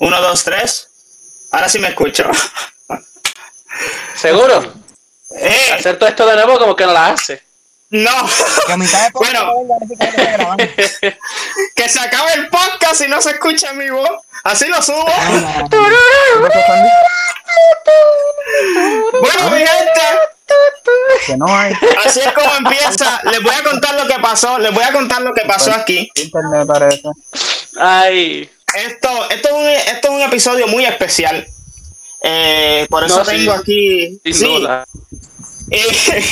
Uno, dos, tres. Ahora sí me escucho. ¿Seguro? Eh, Hacer todo esto de nuevo como que no la hace. no. Que a mitad de podcast Bueno. que se acabe el podcast y no se escucha mi voz. Así lo subo. ¿Qué pasó, Sandy? Bueno, mi gente. Que no hay Así es como empieza. Les voy a contar lo que pasó. Les voy a contar lo que pasó aquí. internet, parece. Ay, Esto, esto, es, un, esto es un episodio muy especial. Eh, por eso No, sí. tengo aquí. sin sí, duda. eh,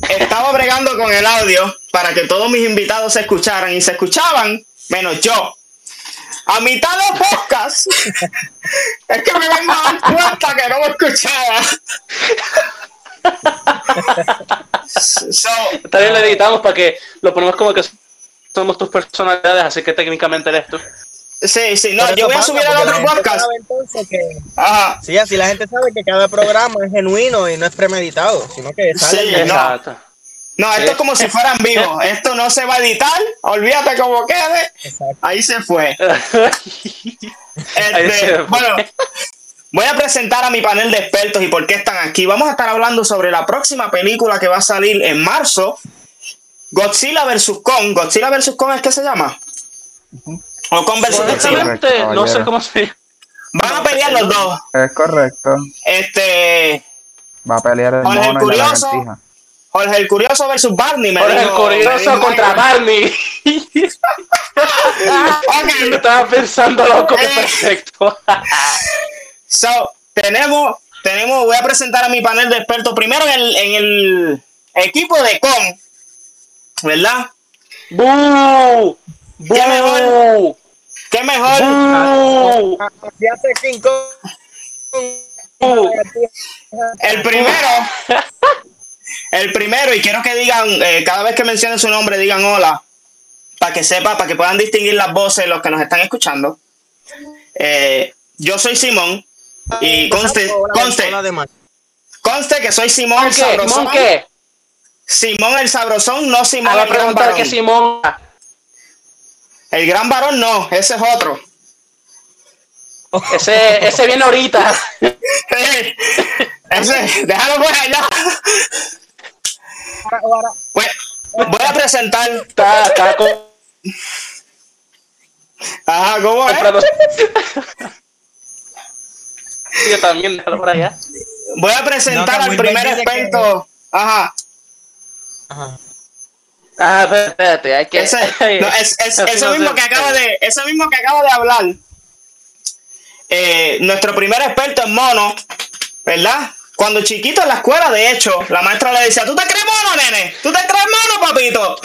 estaba bregando con el audio para que todos mis invitados se escucharan y se escuchaban, menos yo. A mitad del podcast, es que me vengo a dar cuenta que no me escuchaba. So, Está bien, lo editamos para que lo ponemos como que somos tus personalidades, así que técnicamente eres tú. sí, sí, no, yo voy a subir al otro podcast. que- Ajá. Sí, así la gente sabe que cada programa es genuino y no es premeditado, sino que sale Sí, de- no. Exacto. No, esto Sí. es como si fueran vivos. Esto no se va a editar. Olvídate cómo quede. Exacto. Ahí se fue. Ahí Este, se fue. bueno, voy a presentar a mi panel de expertos y por qué están aquí. Vamos a estar hablando sobre la próxima película que va a salir en marzo. Godzilla vs. Kong. Godzilla vs. Kong es que se llama. O Kong vs. Godzilla. No sé cómo se Van a pelear los dos. Es correcto. Este. Va a pelear el Jorge el mono y la Curioso. Jorge el Curioso versus Barney. Me el dijo- me curioso contra. Barney. Estaba pensando loco, Eh. perfecto. So, tenemos, tenemos, voy a presentar a mi panel de expertos primero en el, en el equipo de Kong, ¿verdad? ¡Bú! ¿Qué mejor? ¡Bú! ¿Qué mejor? ¡Bú! ¡Bú! El primero, el primero, y quiero que digan, eh, cada vez que mencionen su nombre, digan hola, para que sepa, para que puedan distinguir las voces los que nos están escuchando. Eh, yo soy Simón, y conste, conste, conste que soy Simón sabrosón. ¿Simón el sabrosón, no Simón a el gran preguntar varón. que Simón. El gran varón no, ese es otro. Ese, ese viene ahorita. Ese, déjalo por allá. Voy, voy a presentar. Está, está con- Ajá, ¿cómo es? Yo también, déjalo por allá. Voy a presentar No, al primer experto. Ajá. Ajá. Ah, espérate, espérate, hay que. Ese, no, es, es- Así ese no mismo que acaba de, ese mismo que acaba de hablar. Eh, nuestro primer experto en mono, ¿verdad? Cuando chiquito en la escuela, de hecho, la maestra le decía, ¿tú te crees mono, nene? ¿Tú te crees mono, papito?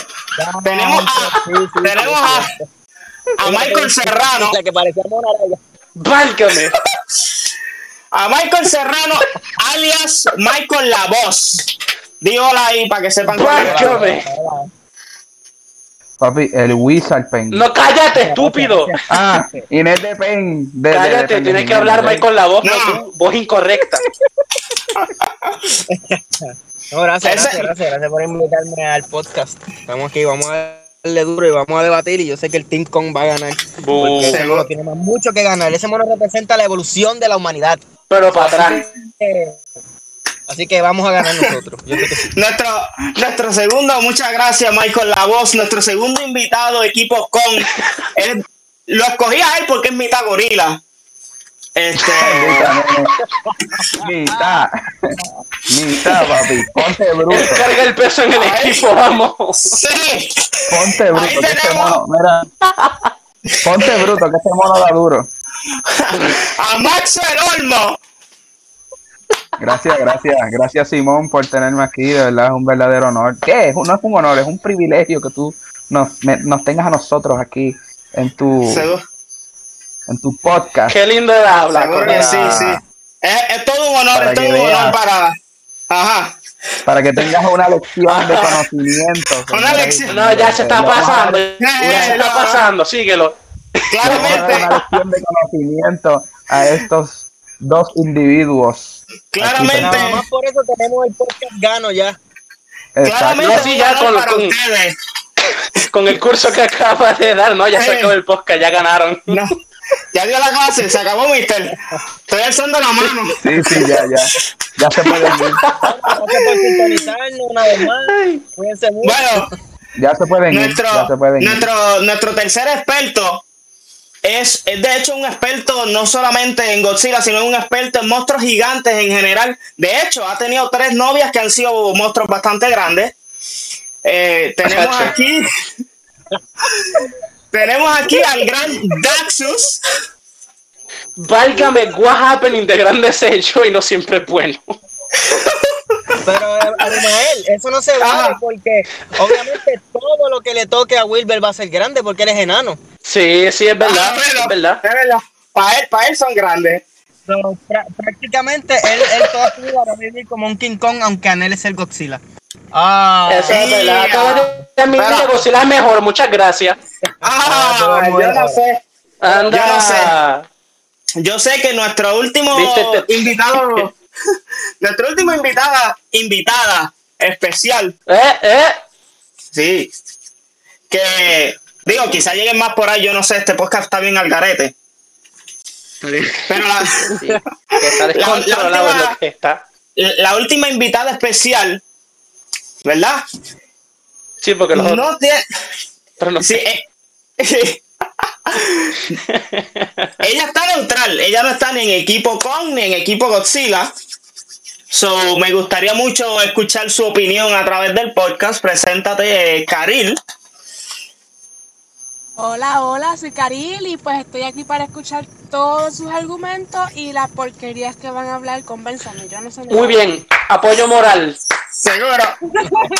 Tenemos a, Sí, sí, tenemos sí, a, a Michael Serrano. La que parecía Mona. Válgame. A Michael Serrano, alias Michael La Voz. Di hola ahí para que sepan. Válgame. Papi, el Wizard Pen. No, cállate, estúpido. Ah, Inés de Pen. De, de- Cállate, de- tienes que hablar mal con la voz, no, voz incorrecta. No, gracias, gracias, gracias, gracias por invitarme al podcast. Estamos aquí, vamos a darle duro y vamos a debatir y yo sé que el Team Kong va a ganar. Porque ese mono tiene más mucho que ganar. Ese mono representa la evolución de la humanidad. Pero para atrás. Así que vamos a ganar nosotros. Yo sé que sí. Nuestro, nuestro segundo, muchas gracias Michael La Voz, nuestro segundo invitado, equipo con. él- lo escogí a él porque es mitad gorila. Este. Mitad, Mitad, papi. Ponte bruto. Él carga el peso en el equipo, vamos. Sí. Ponte bruto. Ahí Que este mono, mira. Ponte bruto, que este mono da duro. A Max el Olmo. Gracias, gracias, gracias Simón por tenerme aquí, de verdad es un verdadero honor. ¿Qué? Es un- No es un honor, es un privilegio que tú nos, me- nos tengas a nosotros aquí en tu, Seguro, en tu podcast. Qué lindo que él. sí, sí. Es, es todo un honor, Para es todo que un honor para. Ajá. Para que tengas una lección de conocimiento. Una lección. No, ya se está pasando. Eh, Ya se está pasando, síguelo. Claramente, una lección de conocimiento a estos dos individuos. Claramente, Nada más por eso tenemos el podcast gano ya. Exacto. claramente sí, ya con- para con- ustedes. Con el curso que acaba de dar, no, ya se Eh. acabó el podcast, ya ganaron. No, Ya dio la clase, se acabó, mister. Estoy alzando la mano. Sí, sí, ya, ya. Ya se pueden ir. Gracias por sintonizarnos una vez más. Cuídense mucho. Bueno, Ya se pueden ir. nuestro, Ya se pueden ir. nuestro, nuestro tercer experto es, es de hecho un experto no solamente en Godzilla, sino un experto en monstruos gigantes en general. De hecho, ha tenido tres novias que han sido monstruos bastante grandes. Eh, tenemos aquí. tenemos aquí al gran Daxus. Válgame, what happening de grandes hechos y no siempre es bueno. Pero, eh, Abimael, eso no se vale Ajá. porque obviamente todo lo que le toque a Wilber va a ser grande porque él es enano. Sí, sí, es verdad, Ah, es verdad. es verdad. Para él, para él son grandes. So, prá- prácticamente él, él toda su vida va a vivir como un King Kong aunque anhele ser Godzilla. Ah, Eso es verdad. De mi vida Godzilla es mejor, muchas gracias. Ah, todo yo no sé. Anda. Yo no sé. Yo sé que nuestro último Viste, invitado, nuestro último invitada, invitada especial, Eh, eh. sí, que digo, quizá lleguen más por ahí, yo no sé, este podcast está bien al garete. Pero la, Sí, que está La- última- lo que está. la última invitada especial, ¿verdad? Sí, porque los No tiene, otros no. sí, eh, ella está neutral, ella no está ni en equipo con ni en equipo Godzilla. So, me gustaría mucho escuchar su opinión a través del podcast. Preséntate, eh, Karil. Hola, hola, soy Karil y pues estoy aquí para escuchar todos sus argumentos y las porquerías que van a hablar, convénzame, yo no sé. Muy bien, apoyo moral. Seguro,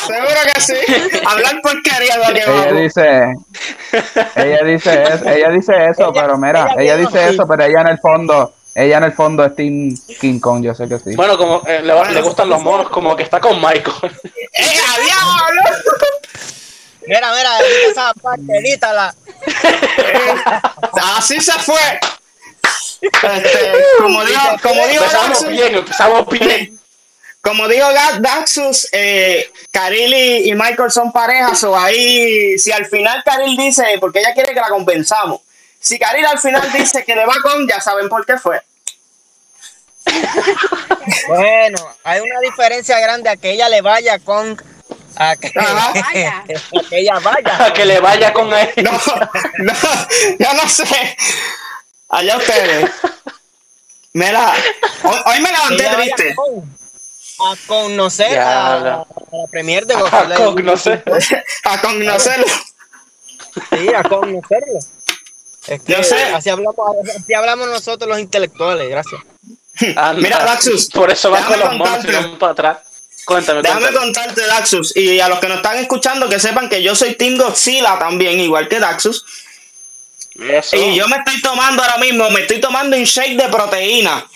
seguro que sí. Hablar porquería es lo que Ella vamos. dice, ella dice, es- ella dice eso, Ella- pero mira, ella dice eso, pero ella en el fondo, ella en el fondo es Team King Kong, yo sé que sí. Bueno, como eh, le, le gustan los monos, como que está con Michael. ¡Eh, diablo! Mira, mira, esa parte, edítala. Así se fue. Este, como dijo, como Empezamos Daxus, bien, empezamos bien. como dijo Ga- Daxus, eh, Karil y, y Michael son parejas, o ahí, si al final Karil dice, porque ella quiere que la compensamos, si Karil al final dice que le va con, ya saben por qué fue. Bueno, hay una diferencia grande a que ella le vaya con a que. Vaya. a que ella vaya. A que le vaya con él. No, no, yo no sé. Allá ustedes. Mira, hoy, hoy me levanté triste. a conocer a, la premier de A Godzilla. conocer. A conocerlo. Sí, a conocerlo. Es que Yo sé. Así hablamos, así hablamos nosotros los intelectuales, gracias. Anda. Mira, Daxus, Por eso van con los monos y contarte. van para atrás. Cuéntame, Déjame cuéntame. contarte, Daxus, y a los que nos están escuchando que sepan que yo soy Team Godzilla también, igual que Daxus. Eso. Y yo me estoy tomando ahora mismo, me estoy tomando un shake de proteína.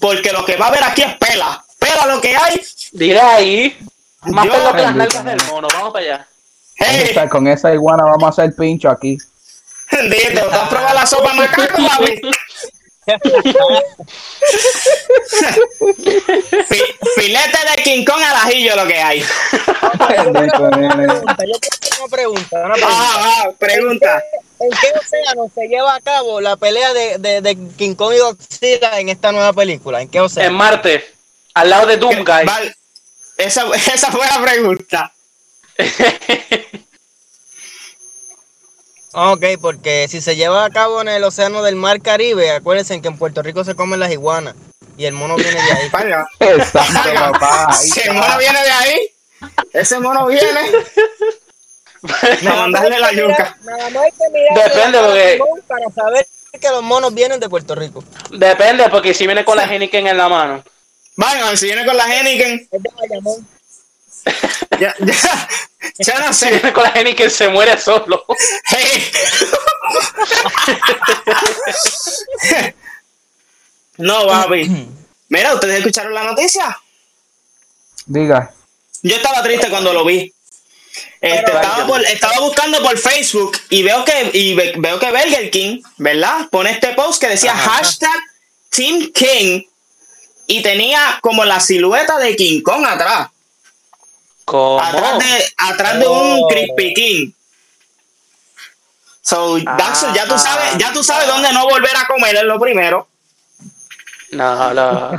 Porque lo que va a haber aquí es pela. Pela lo que hay. Diré ahí. Más Yo- pelo que las nalgas del mono. Vamos para allá. Hey, con esa iguana vamos a hacer pincho aquí. bendito, ¿tú has probado la sopa macaco, papi? Fi- filete de King Kong al ajillo lo que hay. Yo tengo una pregunta, una pregunta. Ah, ah, pregunta. ¿En qué océano se lleva a cabo la pelea de, de, de King Kong y Godzilla en esta nueva película? ¿En qué En océano? Marte. Al lado de Doomguy. Val- esa, esa fue la pregunta. Ok, porque si se lleva a cabo en el océano del Mar Caribe, acuérdense que en Puerto Rico se comen las iguanas y el mono viene de ahí. Vaya. Exacto, papá. Ahí Ese está. mono viene de ahí. Ese mono viene. Más mandarle la yuca. Nada más hay que mirar Depende, porque- para saber que los monos vienen de Puerto Rico. Depende, porque si viene con la Heineken en la mano. Vaya, si viene con la Henneken. Es de Bayamón. Ya, ya, ya no Si sé. viene con la Heineken se muere solo. Hey. No, papi. Mira, ¿ustedes escucharon la noticia? Diga. Yo estaba triste cuando lo vi. Este, estaba, por- estaba buscando por Facebook y veo que y ve- veo que Burger King, ¿verdad? Pone este post que decía Ajá. hashtag Team King y tenía como la silueta de King Kong atrás. ¿Cómo? Atrás de, atrás de un Oh. Crispy King. So, Daxo, ya tú Ah. sabes, ya tú sabes dónde no volver a comer es lo primero. No, loco,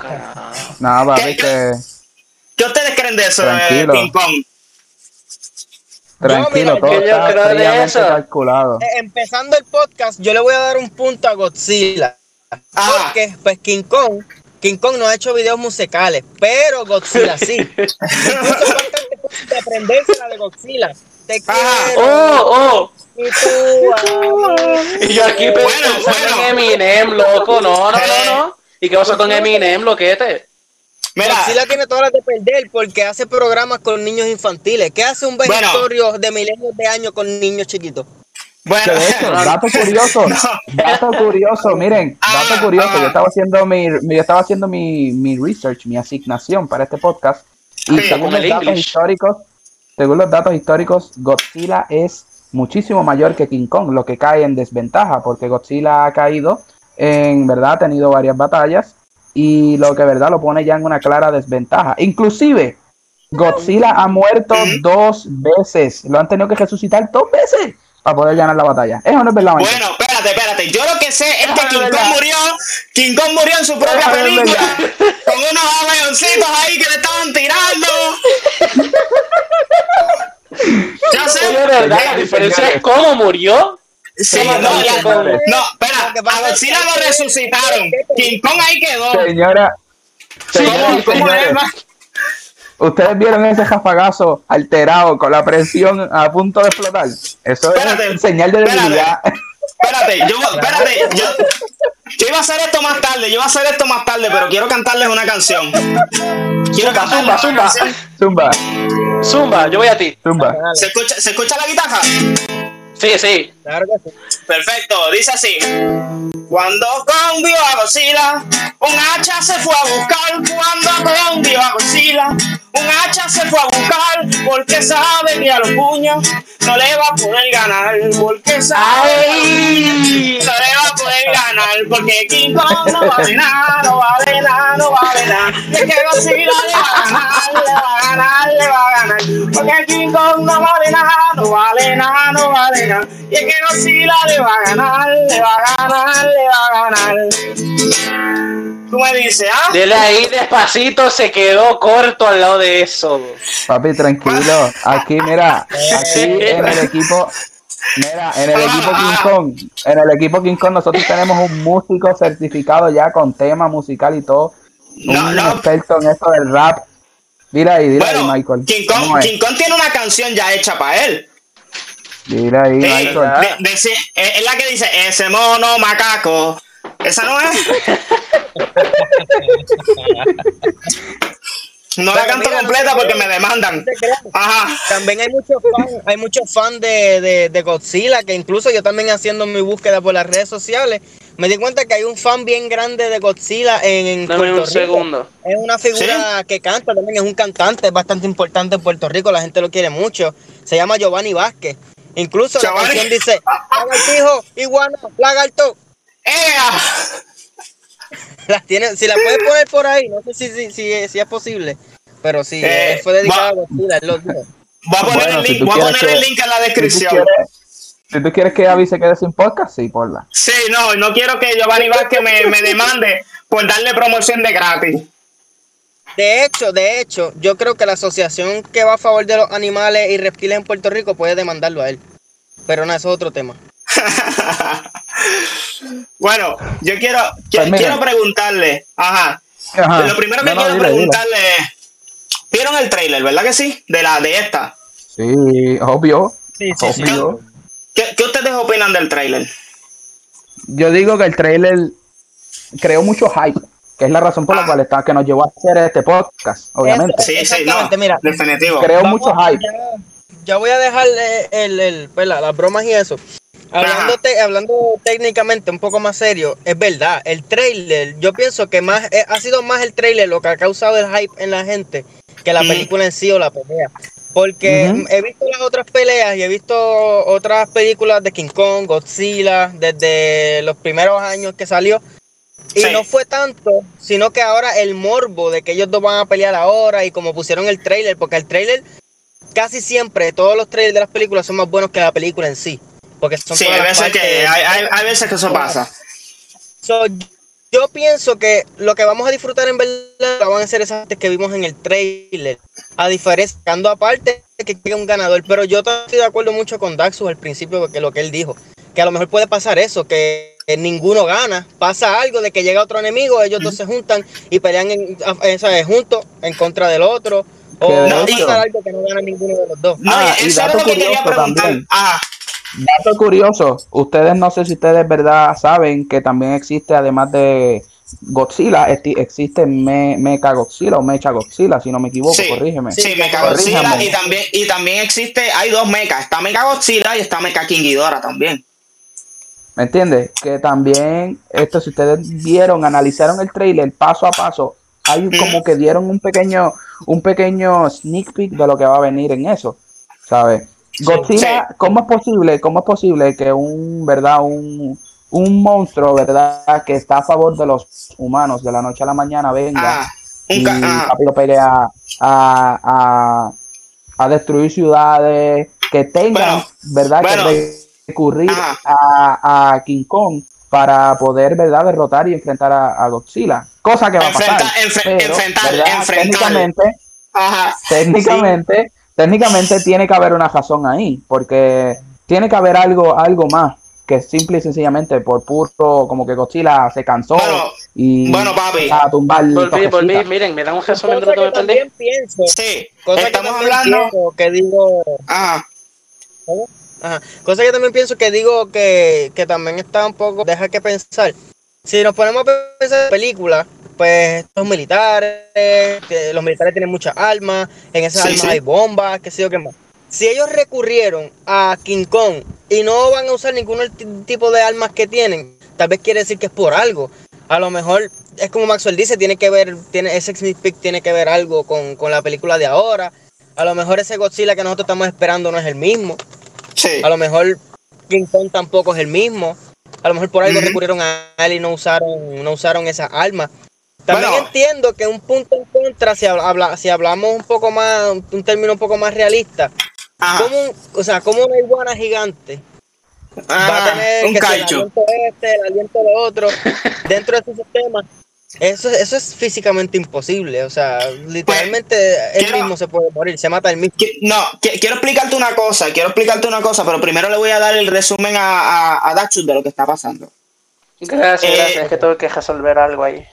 no. No, papi, ¿Qué- que ¿Qué ustedes creen de eso, de Tranquilo. Ping Pong? tranquilo, mira, todo que yo está creo de eso. calculado. Eh, empezando el podcast, yo le voy a dar un punto a Godzilla. Ajá. Porque, pues, King Kong, King Kong no ha hecho videos musicales, pero Godzilla sí. De aprenderse la de Godzilla. Te quiero, Oh, oh. y tú. Y yo aquí Bueno, pensando bueno. en Eminem, loco. No, no, no, no. ¿Y qué pasó con Eminem, loquete? Mira, Godzilla tiene todas las de perder porque hace programas con niños infantiles. ¿Qué hace un Bueno. vegetorio de milenios de años con niños chiquitos? Bueno, de hecho, dato curioso, dato curioso, miren, Ah, dato curioso, ah. yo estaba haciendo mi, yo estaba haciendo mi, mi research, mi asignación para este podcast, y Sí, según los datos English. históricos, según los datos históricos, Godzilla es muchísimo mayor que King Kong, lo que cae en desventaja, porque Godzilla ha caído, en verdad ha tenido varias batallas, y lo que verdad lo pone ya en una clara desventaja. Inclusive, Godzilla ha muerto dos veces, lo han tenido que resucitar dos veces para poder ganar la batalla. Eso no es verdad, bueno, espérate, espérate. Yo lo que sé es que King Kong murió, King Kong murió en su propia película, con unos avioncitos ahí que le estaban tirando. Ya sé. La diferencia es cómo murió. Sí, ¿Cómo no, no, espera, a Godzilla lo resucitaron. King Kong ahí quedó. Señora, ¿cómo señores, es, ma? ¿Ustedes vieron ese jafagazo alterado con la presión a punto de explotar? Eso Espérate, es señal de espérate. debilidad. Espérate, yo, espérate, yo, yo iba a hacer esto más tarde, yo iba a hacer esto más tarde, pero quiero cantarles una canción. Quiero cantarles Zumba, una zumba. canción. Zumba, Zumba, yo voy a ti. zumba. ¿Se escucha, ¿Se escucha la guitarra? Sí, sí. Claro que sí. Perfecto, dice así. Cuando Kong vio a Godzilla, un hacha se fue a buscar. Cuando Kong vio a Godzilla, un hacha se fue a buscar. Porque sabe que a los puños no le va a poder ganar. Porque sabe ¡Ay! no le va a poder ganar. Porque King Kong no vale nada, no vale nada, no vale nada. Y es que Godzilla le va a ganar, le va a ganar, le va a ganar. Porque King Kong no vale nada, no vale nada, no vale nada. Y es que Godzilla le va a ganar, le va a ganar, le va a ganar. Tú me dices, ¿ah? Dele ahí despacito, se quedó corto al lado de eso. Papi, tranquilo. Aquí, mira, aquí en el equipo, mira, en el equipo King Kong, en el equipo King Kong nosotros tenemos un músico certificado ya con tema musical y todo. No, un no. experto en esto del rap. Dile ahí, dile Bueno, ahí, Michael. King ¿Cómo Kong? King Kong tiene una canción ya hecha para él. Dile ahí, Sí, Michael. de- es es la que dice, ese mono macaco. ¿Esa no es? No la canto mira, completa porque me demandan. Ajá. También hay muchos fans, hay muchos fans de, de, de Godzilla, que incluso yo también haciendo mi búsqueda por las redes sociales, me di cuenta que hay un fan bien grande de Godzilla en, en Dame Puerto un Rico. segundo. Es una figura que canta, también es un cantante, es bastante importante en Puerto Rico, la gente lo quiere mucho. Se llama Giovanni Vázquez. Incluso la Giovanni. canción dice, lagartijo, iguana, lagarto. ¡Ea! Las tiene, si la puedes poner por ahí, no sé si, si, si, si es posible. Pero sí, Eh, fue dedicado va- a Godzilla, él lo dijo. Voy a poner Bueno, el si link, voy a poner el link en la Si tú descripción. quieres, si tú quieres que Avi se quede sin podcast, sí, porla. Sí, no, no quiero que Giovanni Vázquez me, me demande por darle promoción de gratis. De hecho, de hecho, yo creo que la asociación que va a favor de los animales y reptiles en Puerto Rico puede demandarlo a él. Pero no, eso es otro tema. bueno, yo quiero, qui- Pues mira. quiero preguntarle, ajá, Ajá. lo primero que No, quiero dile. preguntarle es, ¿vieron el trailer, verdad que sí? De la de esta. Sí, obvio. Sí, obvio. ¿Qué, qué ustedes opinan del trailer? Yo digo que el trailer creó mucho hype, que es la razón por la Ah. cual está, que nos llevó a hacer este podcast, obviamente. Sí, sí, no, mira. definitivo. Vamos mucho hype. Ya, ya voy a dejar el, el- pues, la- las bromas y eso. Hablando, te- hablando técnicamente un poco más serio, es verdad, el trailer, yo pienso que más eh, ha sido más el trailer lo que ha causado el hype en la gente que la Mm. película en sí o la pelea. Porque he visto las otras peleas y he visto otras películas de King Kong, Godzilla, desde los primeros años que salió. Y Sí. no fue tanto, sino que ahora el morbo de que ellos dos van a pelear ahora y como pusieron el trailer, porque el trailer casi siempre, todos los trailers de las películas son más buenos que la película en sí. Porque son Sí, hay veces, que, hay, hay- hay veces que eso pasa. So, yo pienso que lo que vamos a disfrutar en verdad van a ser esas que vimos en el trailer. A diferencia, aparte que llegue un ganador. Pero yo estoy de acuerdo mucho con Daxus al principio, porque lo que él dijo. Que a lo mejor puede pasar eso, que, que ninguno gana. Pasa algo de que llega otro enemigo, ellos dos se juntan y pelean en, ¿sabes? juntos en contra del otro. O de va a hecho- pasar algo que no gana ninguno de los dos. No, Ah, y eso es dato lo que quería curioso preguntar. también. Ah, Dato curioso, ustedes no sé si ustedes verdad saben que también existe además de Godzilla, existe Me Mecha Godzilla o Mecha Godzilla, si no me equivoco, Sí. corrígeme. sí, Mecha Godzilla y también, y también existe, hay dos mechas, está Mecha Godzilla y está Mecha King Ghidorah también. ¿Me entiendes? Que también, esto si ustedes vieron, analizaron el trailer paso a paso, hay como que dieron un pequeño, un pequeño sneak peek de lo que va a venir en eso, ¿sabes? Godzilla, ¿cómo es posible? ¿Cómo es posible que un, verdad, un, un monstruo, verdad, que está a favor de los humanos de la noche a la mañana venga Ah, y ah, a, a, a, a destruir ciudades, que tengan, Bueno, ¿verdad? bueno. que recurrir Ajá. a, a King Kong para poder, ¿verdad? Derrotar y enfrentar a, a Godzilla. Cosa que va a pasar. Enfrenta- enfre- pero, enfrentar- ¿verdad? enfrentar. Técnicamente, ajá. técnicamente, técnicamente tiene que haber una razón ahí, porque tiene que haber algo, algo más que simple y sencillamente por puro, como que Godzilla se cansó Bueno, y bueno, papi. a tumbar Volví, volví, miren, me dan un resumen de lo que me perdí. pienso, Sí, que estamos hablando. pienso, que digo. Ajá. Cosa que también pienso que digo que, que también está un poco, deja que pensar. Si nos ponemos a pensar en películas, pues los militares, los militares tienen muchas armas, en esas Sí, armas sí. hay bombas, qué sé yo qué más. Si ellos recurrieron a King Kong y no van a usar ningún ti- tipo de armas que tienen, tal vez quiere decir que es por algo. A lo mejor es como Maxwell dice, tiene que ver, tiene, ese peek tiene que ver algo con, con la película de ahora. A lo mejor ese Godzilla que nosotros estamos esperando no es el mismo. Sí. A lo mejor King Kong tampoco es el mismo. A lo mejor por algo Ujú. recurrieron a él y no usaron, no usaron esas armas. También Bueno. entiendo que un punto en contra, si, habla- si hablamos un poco más, un término un poco más realista, como o sea, como una iguana gigante va a tener Un que el aliento este, el aliento de otro, dentro de su sistema. Eso, eso es físicamente imposible. O sea, literalmente él quiero- mismo se puede morir, se mata él mismo. Qui- No, qui- quiero explicarte una cosa, quiero explicarte una cosa, pero primero le voy a dar el resumen a, a, a Daxus de lo que está pasando. Gracias, Eh, gracias, es que tengo que resolver algo ahí.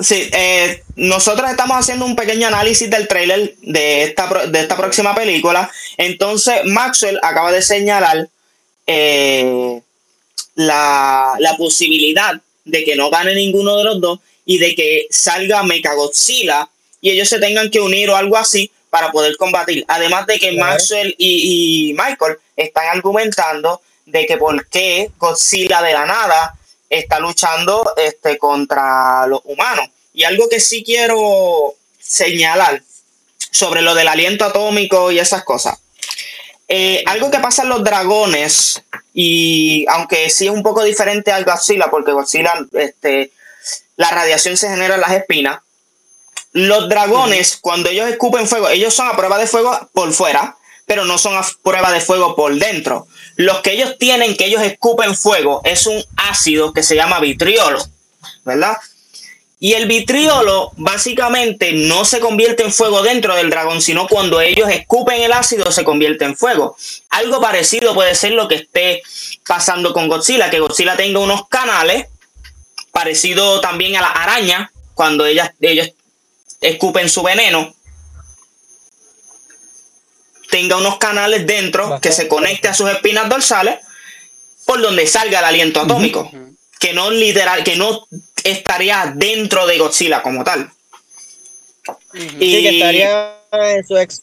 Sí, eh, nosotros estamos haciendo un pequeño análisis del tráiler de esta, pro- de esta próxima película. Entonces, Maxwell acaba de señalar eh, la, la posibilidad de que no gane ninguno de los dos y de que salga Mechagodzilla y ellos se tengan que unir o algo así para poder combatir. Además de que Claro. Maxwell y, y Michael están argumentando de que por qué Godzilla de la nada está luchando este, contra los humanos. Y algo que sí quiero señalar sobre lo del aliento atómico y esas cosas. Eh, algo que pasa en los dragones, y aunque sí es un poco diferente al Godzilla, porque Godzilla, este, la radiación se genera en las espinas. Los dragones, cuando ellos escupen fuego, ellos son a prueba de fuego por fuera, pero no son a prueba de fuego por dentro. Los que ellos tienen, que ellos escupen fuego, es un ácido que se llama vitriolo, ¿verdad? Y el vitriolo básicamente no se convierte en fuego dentro del dragón, sino cuando ellos escupen el ácido se convierte en fuego. Algo parecido puede ser lo que esté pasando con Godzilla, que Godzilla tenga unos canales, parecido también a la araña, cuando ellas, ellos escupen su veneno, tenga unos canales dentro que se conecte a sus espinas dorsales, por donde salga el aliento atómico que no literal, que no estaría dentro de Godzilla como tal. Sí, que estaría en su ex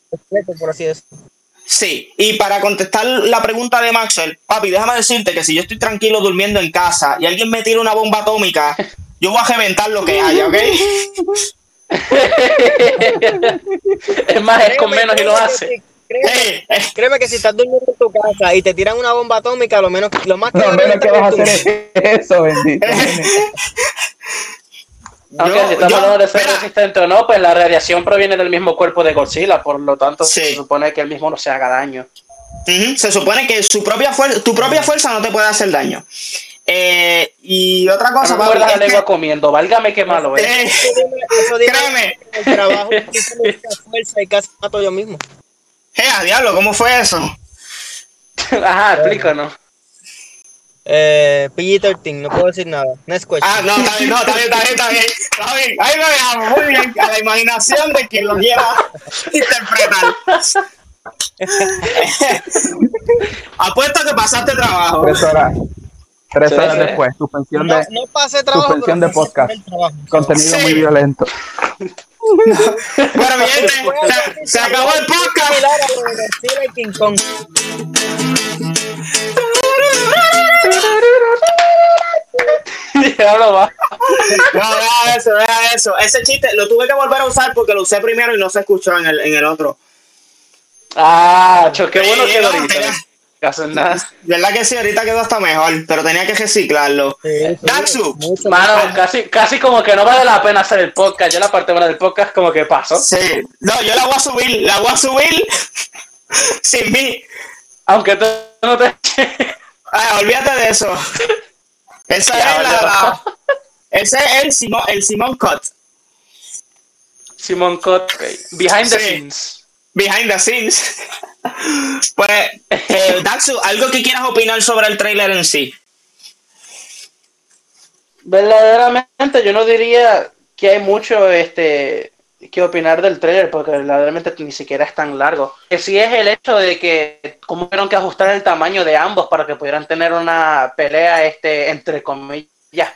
por así decirlo. Sí, y para contestar la pregunta de Maxwell, papi, déjame decirte que si yo estoy tranquilo durmiendo en casa y alguien me tira una bomba atómica, yo voy a reventar lo que haya, ¿ok? es más, es con menos y lo hace. créeme, créeme que si estás durmiendo en tu casa y te tiran una bomba atómica, lo menos lo más que menos que vas a hacer es es eso, bendito. Aunque yo- si estamos yo- hablando de ser mira, resistente o no, pues la radiación proviene del mismo cuerpo de Godzilla, por lo tanto Sí. se supone que él mismo no se haga daño. Ujú, Se supone que su propia fuerza, tu propia fuerza no te puede hacer daño. Eh, y otra cosa, No me la es que- lengua comiendo, válgame qué malo es. eh, Eso dime- eso dime créeme. el trabajo que fuerza y casi mato yo mismo. Eh, a diablo, ¿cómo fue eso? Ajá, explícanos. Eh, PG-13, no puedo decir nada. Next question. Ah, no, está bien, no, está bien, está bien, está bien. Está bien. Ahí lo dejamos, muy bien. A la imaginación de quien lo quiera interpretar. Apuesto que pasaste trabajo. Tres horas. Tres Sí, horas sí. después. Suspensión no, de no pasé trabajo. suspensión de podcast. trabajo. contenido Sí. muy violento. Bueno, mi gente, se, se acabó el podcast. Ya lo va. No, deja eso, deja eso. Ese chiste lo tuve que volver a usar porque lo usé primero y no se escuchó en el, en el otro. Ah, cho, qué bueno Sí, que lo no, ahorita. tenía- hacen nada. ¿Verdad que sí? Ahorita quedó hasta mejor, pero tenía que reciclarlo. Daxu. Mucho Mano, casi, casi como que no vale la pena hacer el podcast. Ya la parte buena del podcast como que pasó. Sí. No, yo la voy a subir, la voy a subir sin mí. Aunque tú no te... Ah, olvídate de eso. Esa Ya, es la, ese es el Simón, el Simón Cut. Simon Cott, behind the Sí. scenes. Behind the scenes. Pues, eh, Daxu, algo que quieras opinar sobre el trailer en sí. Verdaderamente yo no diría que hay mucho este que opinar del trailer porque verdaderamente ni siquiera es tan largo. Que sí es el hecho de que cómo tuvieron que ajustar el tamaño de ambos para que pudieran tener una pelea este entre comillas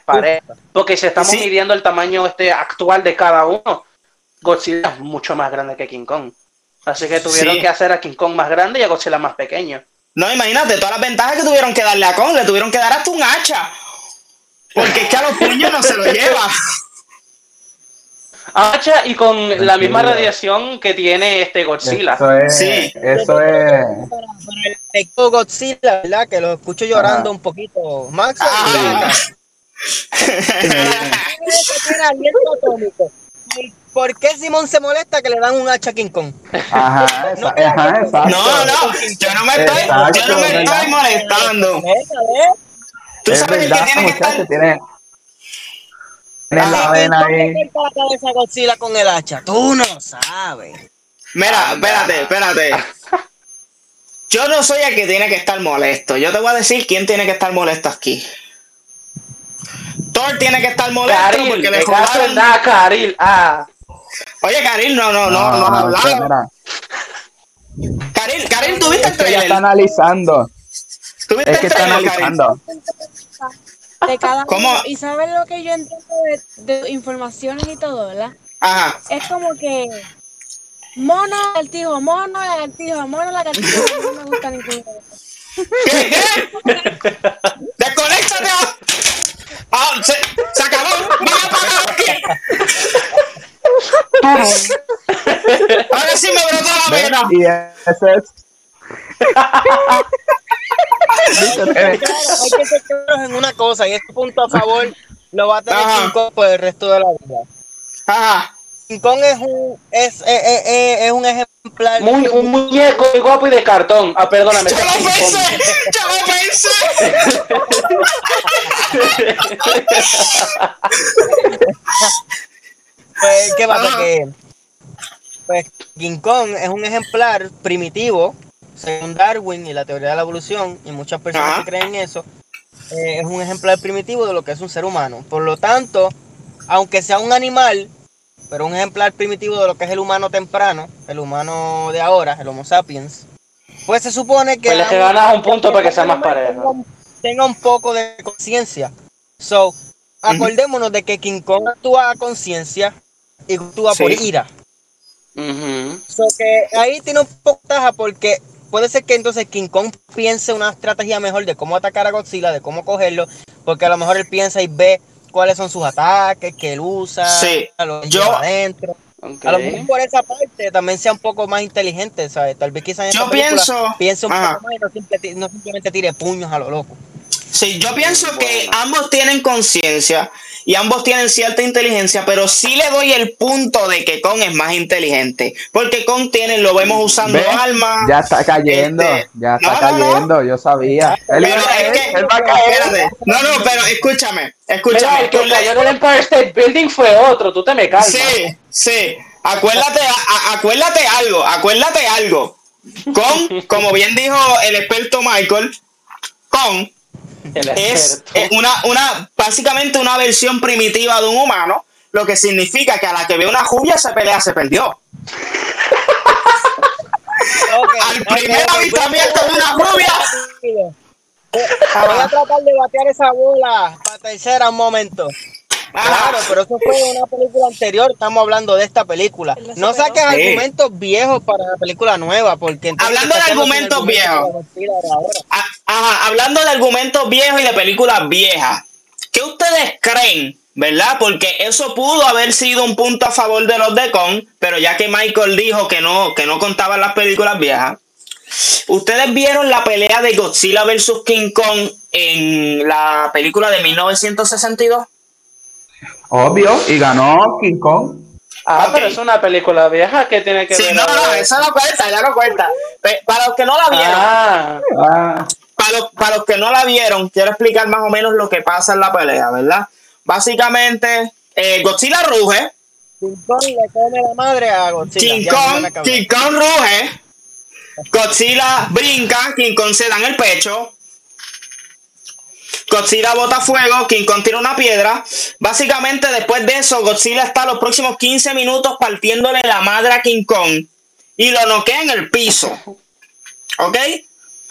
pareja. Porque si estamos Sí. midiendo el tamaño este actual de cada uno, Godzilla es mucho más grande que King Kong. Así que tuvieron Sí. que hacer a King Kong más grande y a Godzilla más pequeño. No, imagínate, todas las ventajas que tuvieron que darle a Kong, le tuvieron que dar hasta un hacha. Porque es que a los puños no se lo lleva. Hacha y con la misma radiación que tiene este Godzilla. Eso es. Sí. Eso es. para el efecto Godzilla, ¿verdad? Que lo escucho llorando un poquito. Max, Ah. ¿Y ¿Por qué Simón se molesta que le dan un hacha a King Kong? Ajá, esa- ajá, exacto. No, no, yo no me estoy, Exacto, yo no me estoy molestando. ¿eh? Tú es sabes verdad, que tiene que muchacho, estar. tiene. Tiene la Ah, vena ¿Cómo ahí. la cabeza Godzilla con el hacha? Tú no sabes. Mira, espérate, espérate. Yo no soy el que tiene que estar molesto. Yo te voy a decir quién tiene que estar molesto aquí. Thor tiene que estar molesto Karil, porque me le jugaron. nada, Karil. Ah, Oye, Karil, no, no, no, no, hablado. mira, Karil, Karil, ¿tuviste el Es que ella está trailer? analizando. ¿Tuviste Es que el está trailer, Karil? analizando. De cada ¿Cómo? uno. Y sabes lo que yo entiendo de, de informaciones y todo, ¿verdad? Ajá. Es como que mono, lagartijo, mono, lagartijo, mono, lagartijo. No me gusta ninguno. de esos. ¿Qué? ¿Qué? ¡Desconéctate! Ah, se, se acabó. ¡Voy a apagar aquí! Ahora sí me brotó la vena. Y ese es. Claro, hay que ser claros en una cosa, y este punto a favor lo va a tener Ajá. King Kong por el resto de la vida. Ajá. King Kong es un, es, eh, eh, eh, es un ejemplar. muy, un muñeco muy guapo y de cartón. Ah, perdóname. ¡Yo lo es pensé! ¡Yo lo pensé! Pues, ¿qué pasa? Que pues, King Kong es un ejemplar primitivo, según Darwin y la teoría de la evolución, y muchas personas Ajá. que creen eso, eh, es un ejemplar primitivo de lo que es un ser humano. Por lo tanto, aunque sea un animal, pero un ejemplar primitivo de lo que es el humano temprano, el humano de ahora, el Homo sapiens, pues se supone que... Pues le ganas un punto para que sea más pareja. tenga un- poco de conciencia. So, acordémonos de que King Kong actúa a conciencia y actúa por Sí. ira. Ujú. So que ahí tiene un poco de ventaja porque puede ser que entonces King Kong piense una estrategia mejor de cómo atacar a Godzilla, de cómo cogerlo, porque a lo mejor él piensa y ve cuáles son sus ataques, que él usa, Sí, lo que yo- lleva adentro. A lo mejor por esa parte también sea un poco más inteligente, ¿sabes? Tal vez quizás en Yo pienso- piense un ajá. poco más y no, simple- no simplemente tire puños a lo loco. Sí, yo pienso que ambos tienen conciencia y ambos tienen cierta inteligencia, pero sí le doy el punto de que Kong es más inteligente. Porque Kong tiene, lo vemos usando ¿Ves? armas. Ya está cayendo, Este, ya está no, no, no. cayendo, yo sabía. Él, Pero es que- él va a caer. espérate. No, no, pero escúchame, Mira, escúchame. el que cayó en el Empire State Building fue otro, tú te me calmas. Sí, sí. Acuérdate, a- a- acuérdate algo, acuérdate algo. Con, como bien dijo el experto Michael, con es eh, una, una, básicamente una versión primitiva de un humano, lo que significa que a la que ve una jubia se pelea, se perdió. Al primer ok, avistamiento de una rubia. Voy a tratar de batear esa bola para tercera un momento. Claro, pero eso fue de una película anterior, estamos hablando de esta película. No Sí. argumentos viejos para la película nueva, porque entonces Hablando de argumentos viejos. Ah, Ajá, hablando de argumentos viejos y de películas viejas, ¿qué ustedes creen? ¿Verdad? Porque eso pudo haber sido un punto a favor de los de Kong, pero ya que Michael dijo que no, que no contaban las películas viejas, ¿ustedes vieron la pelea de Godzilla vs. King Kong en la película de 1962? Obvio, y ganó King Kong. Ah, pero es una película vieja que tiene que Sí, ver. no, no, eso no cuenta, ya no cuenta. Para los que no la vieron, Ah, Ah, para los, para los que no la vieron, quiero explicar más o menos lo que pasa en la pelea, ¿verdad? Básicamente, eh, Godzilla ruge, King Kong le come la madre a Godzilla. King Kong. King Kong ruge, Godzilla brinca, King Kong se da en el pecho, Godzilla bota fuego, King Kong tira una piedra. Básicamente, después de eso, Godzilla está los próximos 15 minutos partiéndole la madre a King Kong y lo noquea en el piso. ¿Ok?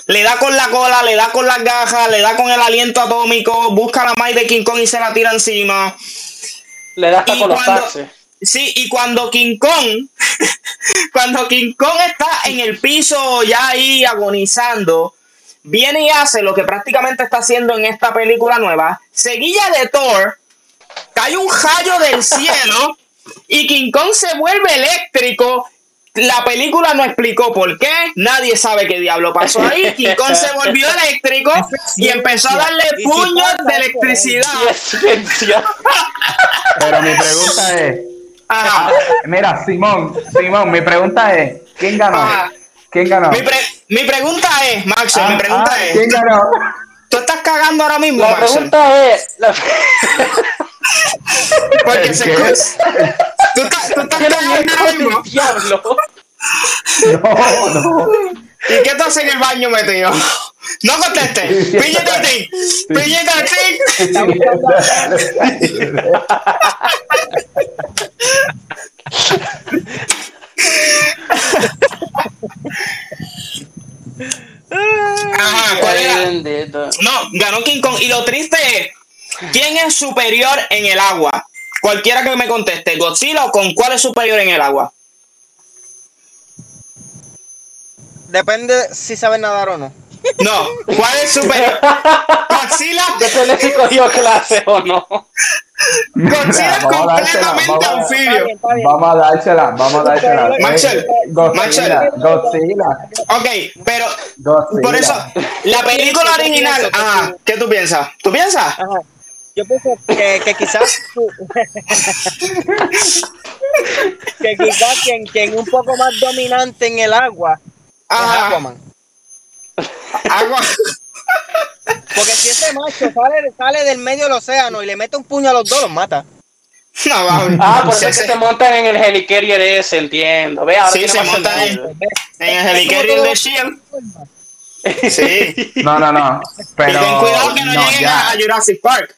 Le da con la cola, le da con las gajas, le da con el aliento atómico, busca la madre de King Kong y se la tira encima. le das hasta Y con los taxis. Sí, y cuando King Kong, cuando King Kong está en el piso ya ahí agonizando, viene y hace lo que prácticamente está haciendo en esta película nueva, seguilla de Thor, cae un rayo del cielo y King Kong se vuelve eléctrico. La película no explicó por qué, nadie sabe qué diablo pasó ahí. King Kong se volvió eléctrico y empezó a darle puños de eso, electricidad. Pero mi pregunta es, Ajá. mira, Simón, Simón, mi pregunta es, ¿quién ganó? Ajá. ¿Quién ganó? Mi, pre- mi pregunta es, Ah, mi pregunta ah, es. ¿tú estás cagando ahora mismo, La Maxel? pregunta es. la- Porque ¿El se qué? ¿Tú estás, tú estás ¿Qué cagando ahora mismo? diablo? No, no. ¿Y qué estás en el baño metido? No conteste. Píllate a ti. Píllate a ti. Ajá, ¿cuál era? No, ganó King Kong. Y lo triste es, ¿quién es superior en el agua? Cualquiera que me conteste, ¿Godzilla o con cuál es superior en el agua? Depende si saben nadar o no. No, ¿cuál es superior? Godzilla, Depende si cogió clase o no. Godzilla es completamente anfibio. Vamos a dársela, vamos a dársela. Maxwell, Eh, Godzilla. Godzilla, Ok, pero Godzilla. por eso, la película Yo original, sí. ¿qué tú piensas? ¿Tú piensas? Ajá. Yo pienso que, que quizás que quizás quien, quien un poco más dominante en el agua es Ajá, Aquaman. Agua. Porque si ese macho sale, sale del medio del océano y le mete un puño a los dos, los mata. No, va. Ah, por eso es que se montan en el helicarrier ese, entiendo. Ve, ahora Sí, se montan sentido. En el helicarrier de Shield. Sí. No, no, no. Pero y ten cuidado que no, lleguen ya, a, Jurassic Park.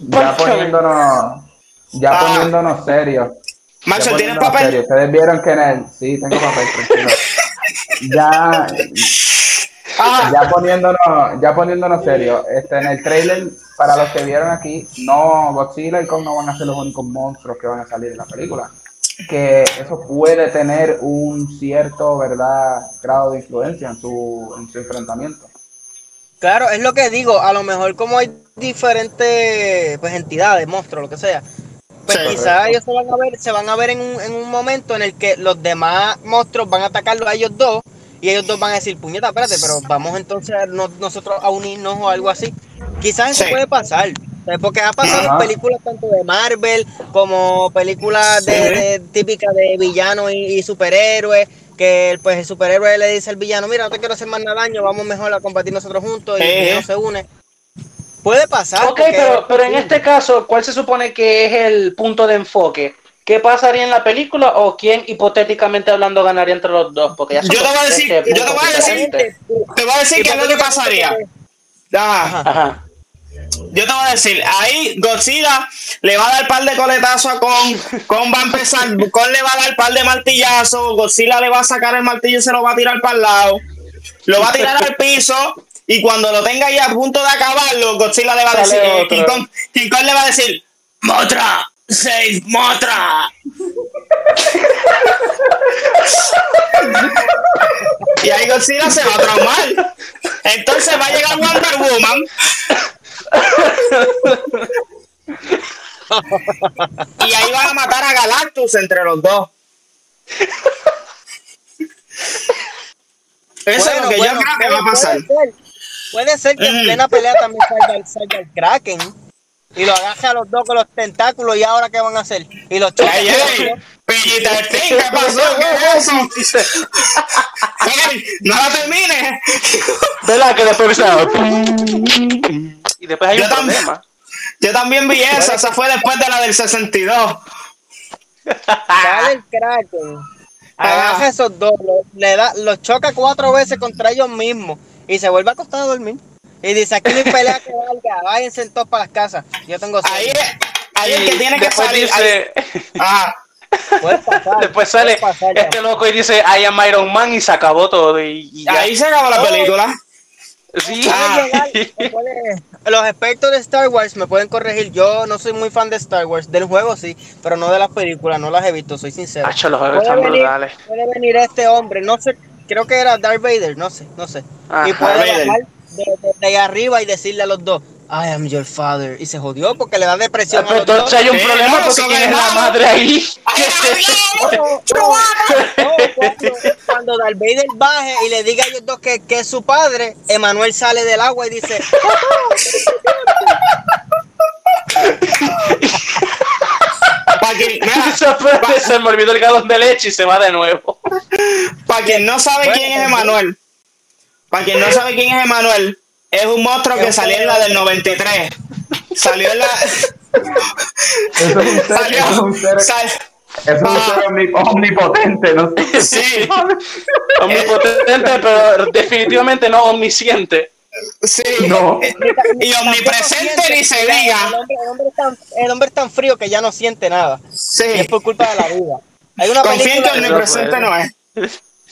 ya poniéndonos, ya Ah. poniéndonos serios. Ya ¿tienes papel? serios. Ustedes vieron que en el, sí, tengo papel, tranquilo. Ya, Ajá. ya poniéndonos, ya poniéndonos serios, este, en el trailer, para los que vieron aquí, no, Godzilla y Kong no van a ser los únicos monstruos que van a salir en la película. Que eso puede tener un cierto, verdad, grado de influencia en su, en su enfrentamiento. Claro, es lo que digo. A lo mejor como hay diferentes pues, entidades, monstruos, lo que sea. Pues Sí. quizás ellos se van a ver, se van a ver en un, en un momento en el que los demás monstruos van a atacarlos a ellos dos y ellos dos van a decir, puñeta, espérate, pero vamos entonces a no- nosotros a unirnos o algo así. Quizás eso Sí. puede pasar. Porque ha pasado en películas tanto de Marvel como películas de, Sí. de- típicas de villanos y, y superhéroes. Que el, pues el superhéroe le dice al villano, mira, no te quiero hacer más nada daño, vamos mejor a combatir nosotros juntos y el Eh, villano se une. Puede pasar. Ok, porque- pero, pero en este caso, ¿cuál se supone que es el punto de enfoque? ¿Qué pasaría en la película o quién hipotéticamente hablando ganaría entre los dos? Porque ya Yo te voy a decir- este, yo te voy a decir-. Te voy a decir qué es lo que pasaría. Ajá. Ajá. Yo te voy a decir, ahí Godzilla le va a dar par de coletazos a Kong, Kong va a empezar, Kong le va a dar par de martillazos, Godzilla le va a sacar el martillo y se lo va a tirar para el lado, lo va a tirar al piso y cuando lo tenga ahí a punto de acabarlo, Godzilla le va a decir, eh. King Kong, King Kong le va a decir, Motra, save Motra. Y ahí Godzilla se va a traumar. Entonces va a llegar Wonder Woman. Y ahí van a matar a Galactus entre los dos. Eso es lo que yo creo que va a pasar. Puede ser, Puede ser que en Mm. plena pelea también salga salga el Kraken y lo agaje a los dos con los tentáculos y ahora qué van a hacer. Y los choca. Ey, ey, Pellita ¿qué pasó? ¿Qué es eso? Ey, no la termines. ¿Verdad? Que después Y después hay Yo un también. problema. Yo también vi esa, esa fue después de la del 62. Sale el Kraken. Agaja a esos dos, le da, los choca cuatro veces contra ellos mismos y se vuelve a acostar a dormir. Y dice, aquí no hay pelea que valga, váyanse todos para las casas. Yo tengo Ahí ahí es que Y tiene que después salir. dice- ahí-. Puede pasar, Después sale pasar, este loco y dice I am Iron Man y se acabó todo. Y, y. Ahí se acabó la película. Sí. Ah. los expertos de Star Wars me pueden corregir. Yo no soy muy fan de Star Wars, del juego sí, pero no de las películas, no las he visto, soy sincero. Hacho, los juegos Puede están venir, brutales. puede venir este hombre, no sé, creo que era Darth Vader, no sé, no sé. y Ajá. puede bajar de, de- de ahí arriba y decirle a los dos, I am your father. Y se jodió porque le da depresión a pero entonces hay un problema porque son quién es la madre ahí. ¡Ay, ay, No, no, no, cuando, cuando Darth Vader baje y le diga a ellos dos que, que es su padre, Emanuel sale del agua y dice, Para frase se me olvidó el galón de leche y se va de nuevo. pa' quien no sabe quién es Emanuel, para quien no sabe quién es Emanuel, es un monstruo que salió en la del 93. Salió en la. Eso es un ser, Salió. eso es un ser, sal- eso es un ser omni- omnipotente, ¿no? sí, Omnipotente, pero definitivamente no omnisciente. sí. No. Y omnipresente ni se El diga. hombre, el hombre es tan, el hombre es tan frío que ya no siente nada. Y Sí. es por culpa de la vida. Hay una que omnipresente no es.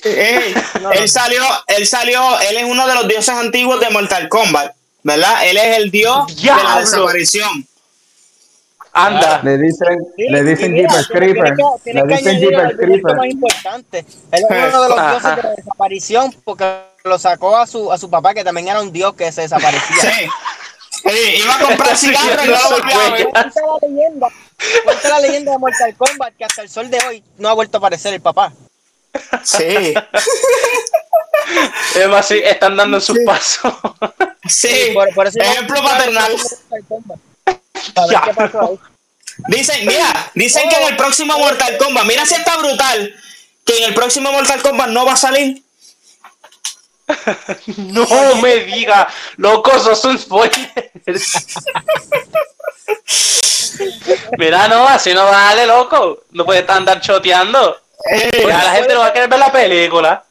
Él salió, él salió, él es uno de los dioses antiguos de Mortal Kombat, ¿verdad? Él es el dios de la desaparición. Anda. Le dicen, Sí, le dicen mira, Jeepers Le dicen añadir el Jeepers argumento Creeper. más importante. Él es uno de los Ajá. dioses de la desaparición porque lo sacó a su, a su papá, que también era un dios que se desaparecía. Sí. Sí, iba a comprar cigarros y no lo volvió a ver. Cuenta la leyenda, cuenta la leyenda de Mortal Kombat que hasta el sol de hoy no ha vuelto a aparecer el papá. Sí, Es más, sí, están dando sus pasos. sí. Por- por eso Ejemplo paternal. A ver qué pasó ahí. Dicen, mira, dicen que en el próximo Mortal Kombat, mira si está brutal, que en el próximo Mortal Kombat no va a salir. No me diga, loco, eso son spoilers. Mira, no, así no vale, loco. No puedes andar choteando. Eh, Ya la gente no va a querer ver la película.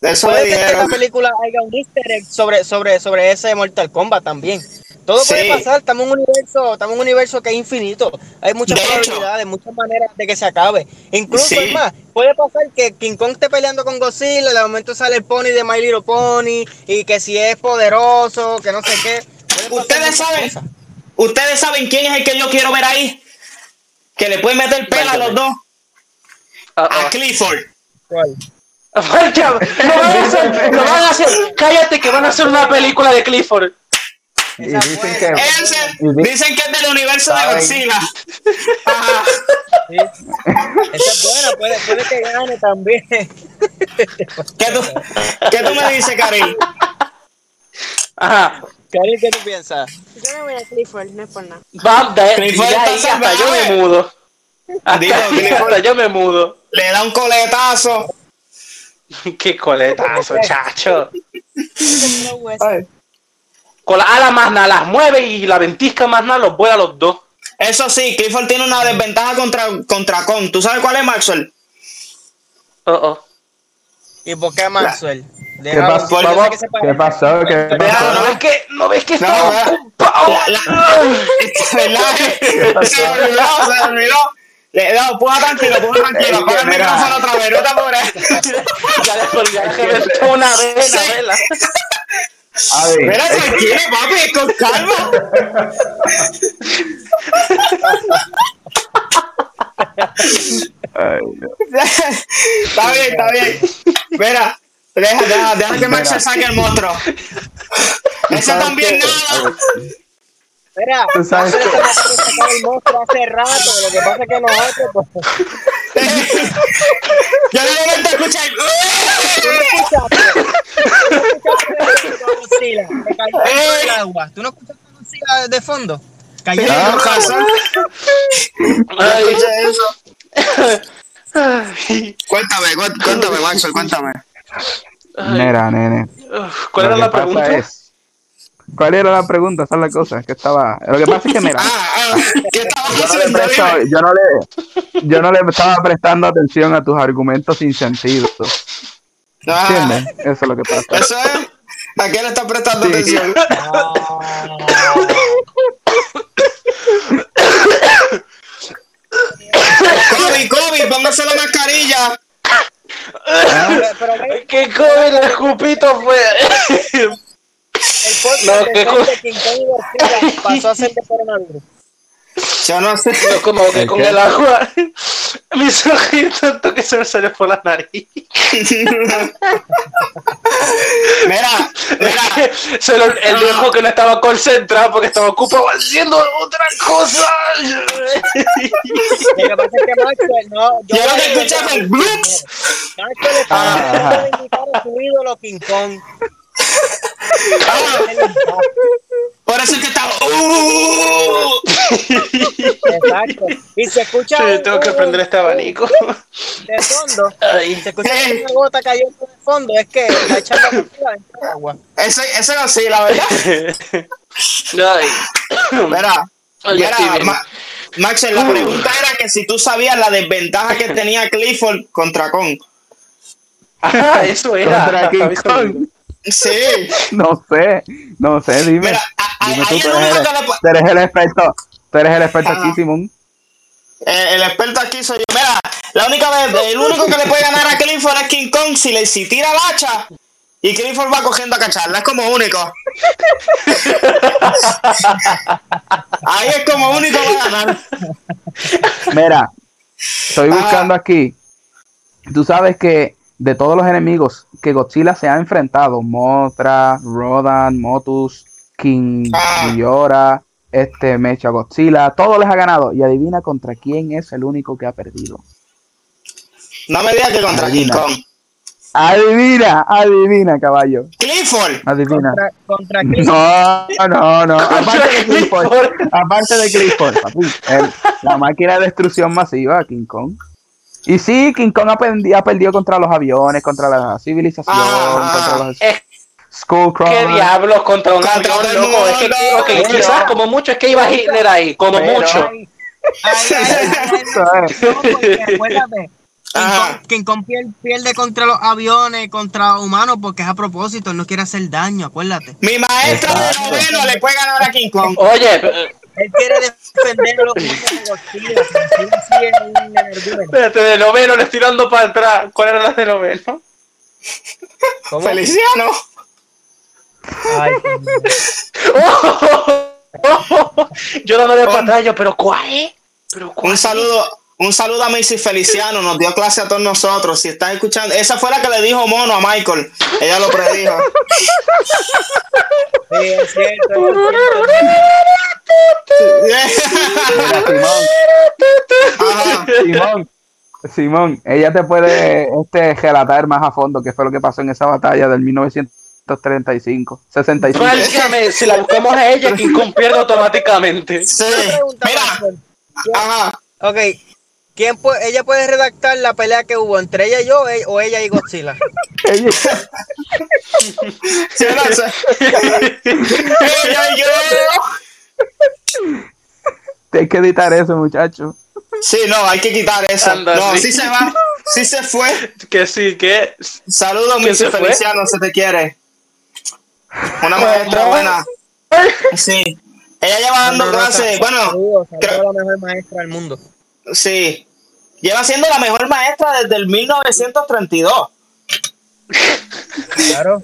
eso me Puede ser que en película haya un easter egg sobre, sobre, sobre ese Mortal Kombat también. Todo Sí. puede pasar, estamos en un universo, estamos en un universo que es infinito. Hay muchas De hecho. probabilidades, muchas maneras de que se acabe. Incluso Sí. es más, puede pasar que King Kong esté peleando con Godzilla, de momento sale el pony de My Little Pony, y que si es poderoso, que no sé qué. Ustedes saben, cosas. ustedes saben quién es el que yo quiero ver ahí. Que le puede meter pela a los dos. Ah, A ah. Clifford. ¿Cuál? Lo van a hacer, lo van a hacer. Cállate que van a hacer una película de Clifford. Y dicen que Ese, Y di- dicen que es del universo de. Godzilla. Ajá. Sí. Esa es buena, puede, puede que gane también. ¿Qué tú, ¿Qué tú me dices, Karil? Ajá. Cari, ¿qué tú piensas? Yo me voy a Clifford, no es por nada. Va, de, Clifford de ahí está hasta yo me mudo. Clifford. hasta yo me mudo. Le da un coletazo. Qué coletazo, chacho. Con la ala más nada las mueve y la ventisca más nada los vuela a los dos. Eso sí, Clifford tiene una desventaja contra, contra Con. ¿Tú sabes cuál es, Maxwell? Oh, oh. ¿Y por qué Maxwell? ¿Qué pasó? se ¿Qué pasó? ¿Qué pasó? ¿no ves que, no ves que vea. ocupado? La- ¿Verdad? Se me olvidó, se olvidó. Le no, puja tranquilo, puja tranquilo. Apaga el micrófono otra vez, no te apures. Ya le colgué reventó una vena, Sí. vela. Mira, tranquilo, papi, con calma. ay, está bien, está bien. Mira, deja, deja, deja que Max se saque el monstruo. Ese ¿sabes también nada. Mira, Tú sabes que- el monstruo hace rato. Lo que pasa es que nosotros, pues, Yo de momento escuché. tú no escuchaste. Tú no agua. ¿Tú no escuchaste Godzilla de fondo? Agua. razón. Yo Ay, escuché eso. Cuéntame, cuéntame, Maxwell, cuéntame. Mira, nene. ¿Cuál lo era la pregunta? es- ¿Cuál era la pregunta? Esa es la cosa. Que estaba. Lo que pasa es que, mira, Ah, ah, ¿qué yo no, le Dime. yo, no le, yo no le estaba prestando atención a tus argumentos sin sentido. Ah, ¿Entiendes? Eso es lo que pasa. Eso es. ¿A quién le estás prestando Sí. atención? Ah, Kobe, Kobe, póngase la mascarilla. ¿Qué comen el escupito fue? El podcast No, cosa. de King Kong y pasó a ser de coronavirus. Yo no sé. Yo como que ¿El con qué? el agua me hizo reír tanto que se me salió por la nariz. Mira, mira. Se lo- el viejo que no estaba concentrado porque estaba ocupado haciendo otra cosa. Lo que pasa es que Maxwell, no, yo Yo lo voy que a escuché intentar- fue el está Ajá. tratando de imitar a su ídolo King Kong. Por eso es que estaba. ¡Uh! Exacto. Y se escucha un- tengo que un- prender este abanico. de fondo. Ay. Se escucha una gota cayendo de fondo. Es que está echando agua. Eso, eso no sí, la verdad. Ya estoy mira. Ma- Maxwell, la pregunta era que si tú sabías la desventaja que tenía Clifford contra Kong. Ah, eso era. Contra King a Sí. No sé, no sé, dime. Mira, a- Dime tú, eres, el, pu- tú eres el experto. Tú eres el experto Ajá. aquí, Simón. Eh, el experto aquí soy yo. Mira, la única vez, el único que le puede ganar a Clifford es King Kong si, le, si tira el hacha y Clifford va cogiendo a cacharla. Es como único. Ahí es como único va a ganar. Mira, estoy Ah. buscando aquí. Tú sabes que de todos los enemigos que Godzilla se ha enfrentado, Mothra, Rodan, Motus, King Ah. Ghidorah, este Mecha Godzilla, todos les ha ganado. Y adivina contra quién es el único que ha perdido. No me digas que contra King. Kong. Adivina, adivina, caballo. Clifford. Adivina. Contra, contra Chris. No, no, no. Aparte de Clifford, Clifford. aparte de Clifford, papi, el- la máquina de destrucción masiva, King Kong. Y sí, King Kong ha, perdi- ha perdido contra los aviones, contra la civilización, Ah. contra los Es Skullcrawlers. ¿Qué diablos contra un Contra avión? Es que, Pero- quizás como mucho es que iba Hitler ahí, como Pero- mucho. Ay, ay, ay, King. Kong- pierde, contra los aviones, contra humanos, porque es a propósito, él no quiere hacer daño, acuérdate. Mi maestro de noveno le puede ganar a King Kong. Oye, eh, Él quiere defender a los humanos de Godzilla, Godzilla sí es un enemigo. espérate, de noveno le estoy dando para atrás. ¿Cuál era la de noveno? ¿Cómo? Feliciano. Ay, Yo dándole para atrás, yo, pero ¿cuál? ¿Pero cuál? Un saludo, un saludo a Missy Feliciano, nos dio clase a todos nosotros. Si estás escuchando, esa fue la que le dijo mono a Michael. Ella lo predijo. sí, es cierto, es cierto. Mira, Simón. Simón, ella te puede este, relatar más a fondo qué fue lo que pasó en esa batalla del 1935, 65. Válgame, si la buscamos a ella, King Kong pierde automáticamente. Sí. Mira. Ajá. Ok, ¿quién puede, ella puede redactar la pelea que hubo entre ella y yo eh, o ella y Godzilla? Ella- y yo. Hay que editar eso, muchacho. Sí, no, hay que quitar eso. Anda, no, sí. sí se va. Sí se fue. que sí, que. Saludos, ¿Quién Missy se fue? Feliciano, se te quiere. Una maestra buena. Sí. Ella lleva dando No, no, no, clases. Bueno, creo- a la mejor maestra del mundo. sí. Lleva siendo la mejor maestra desde el 1932. Claro.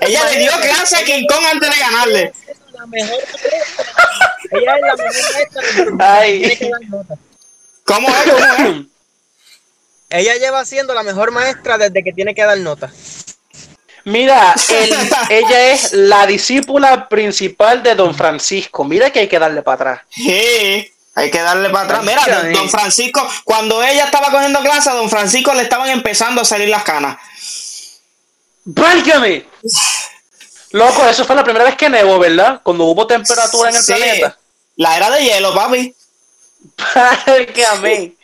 Ella le dio clase a King Kong antes de ganarle. La mejor maestra. Ella es la mejor maestra del mundo. Ay. Tiene que dar nota. ¿Cómo es? ¿Cómo es? Ella lleva siendo la mejor maestra desde que tiene que dar nota. Mira, el- ella es la discípula principal de Don Francisco. Mira que hay que darle para atrás. Sí, hay que darle para atrás. Mira, don, don Francisco, cuando ella estaba cogiendo clase, a don Francisco le estaban empezando a salir las canas. ¡Válgame! Loco, eso fue la primera vez que nevó, ¿verdad? Cuando hubo temperatura en el Sí, planeta. La era de hielo, papi. Válgame.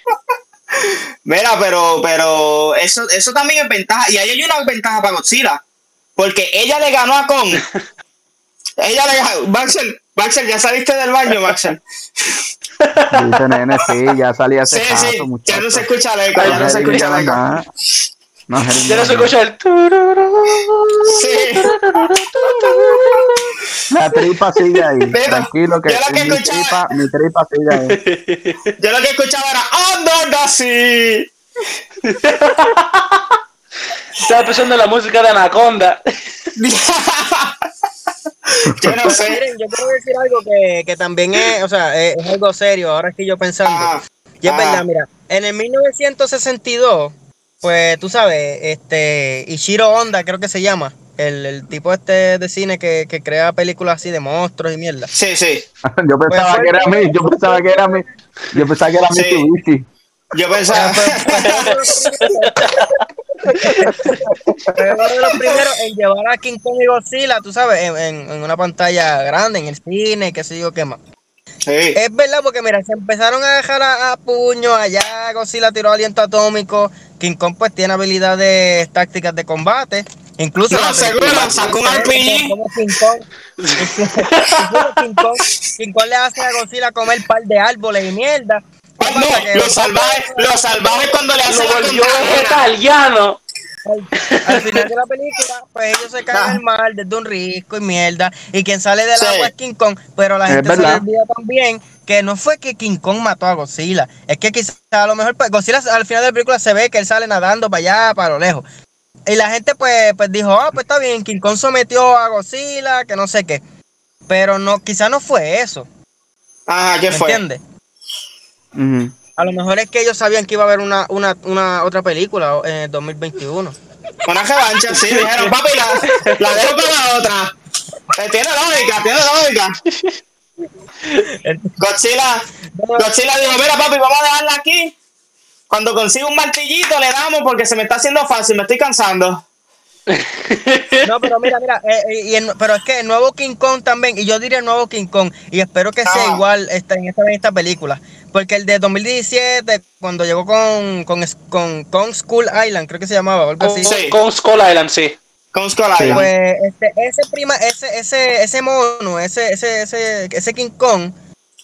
Mira, pero, pero eso, eso también es ventaja. Y ahí hay una ventaja para Godzilla. Porque ella le ganó a Kong. ella le ganó. Maxel, Maxel, ya saliste del baño, Maxel. Dice nene, sí, ya salí hace Sí, rato, sí, ya no se escucha el eco, ya no se escucha el eco. nada. No, Ya no se escucha el. Sí. La tripa sigue ahí. Mira, Tranquilo que, yo lo que mi, escuchaba- tripa, mi tripa sigue ahí. Yo lo que escuchaba era the Sea. Estaba empezando la música de Anaconda. Yo no sé. Miren, yo quiero decir algo que, que también es, o sea, es, es algo serio. Ahora estoy yo pensando. Y es Ah. verdad, mira, en el 1962, pues tú sabes, este, Ishiro Honda, creo que se llama, el, el tipo este de cine que, que crea películas así de monstruos y mierda. Sí, sí. Yo pensaba que era mí, yo pensaba que era mí. Yo pensaba que era Sí. Mitsubishi. Yo pensaba. Fue uno de los primeros en llevar a King Kong y Godzilla, tú sabes, en, en- en una pantalla grande, en el cine, qué sé yo qué más. Sí. Es verdad, porque mira, se empezaron a dejar a, a puño, allá Godzilla tiró aliento atómico, King Kong pues tiene habilidades tácticas de combate, incluso... No, seguro, sacó un RPG. como King Kong, King Kong, King Kong le hace a Godzilla comer par de árboles y mierda. ¿Qué No, los salvajes, los salvajes cuando le hacen Lo volvió vegetariano. al, al final de la película, pues ellos se caen al mar desde un risco y mierda. Y quien sale del Sí. agua es King Kong. Pero la Es gente se olvida también que no fue que King Kong mató a Godzilla. Es que quizás a lo mejor pues, Godzilla al final de la película se ve que él sale nadando para allá, para lo lejos. Y la gente pues, pues dijo, ah, pues está bien, King Kong sometió a Godzilla, que no sé qué. Pero no, quizás no fue eso, Ajá, ¿qué ¿me fue? entiendes? A lo mejor es que ellos sabían que iba a haber una, una, una otra película en el 2021. Una revancha, sí, dijeron, papi, la, la dejo para la otra. Eh, tiene lógica, tiene lógica. Godzilla, Godzilla dijo, mira papi, vamos a dejarla aquí. Cuando consiga un martillito le damos porque se me está haciendo fácil, me estoy cansando. No, pero mira, mira, eh, eh, y el- pero es que el nuevo King Kong también, y yo diría el nuevo King Kong, y espero que sea igual esta, en, esta, en esta película, porque el de 2017, cuando llegó con, con, con Kong School Island, creo que se llamaba, o algo Con, así, Sí. con Skull Island, sí. Con Skull. Island. pues este, ese prima, ese, ese, ese mono, ese, ese, ese, ese King Kong,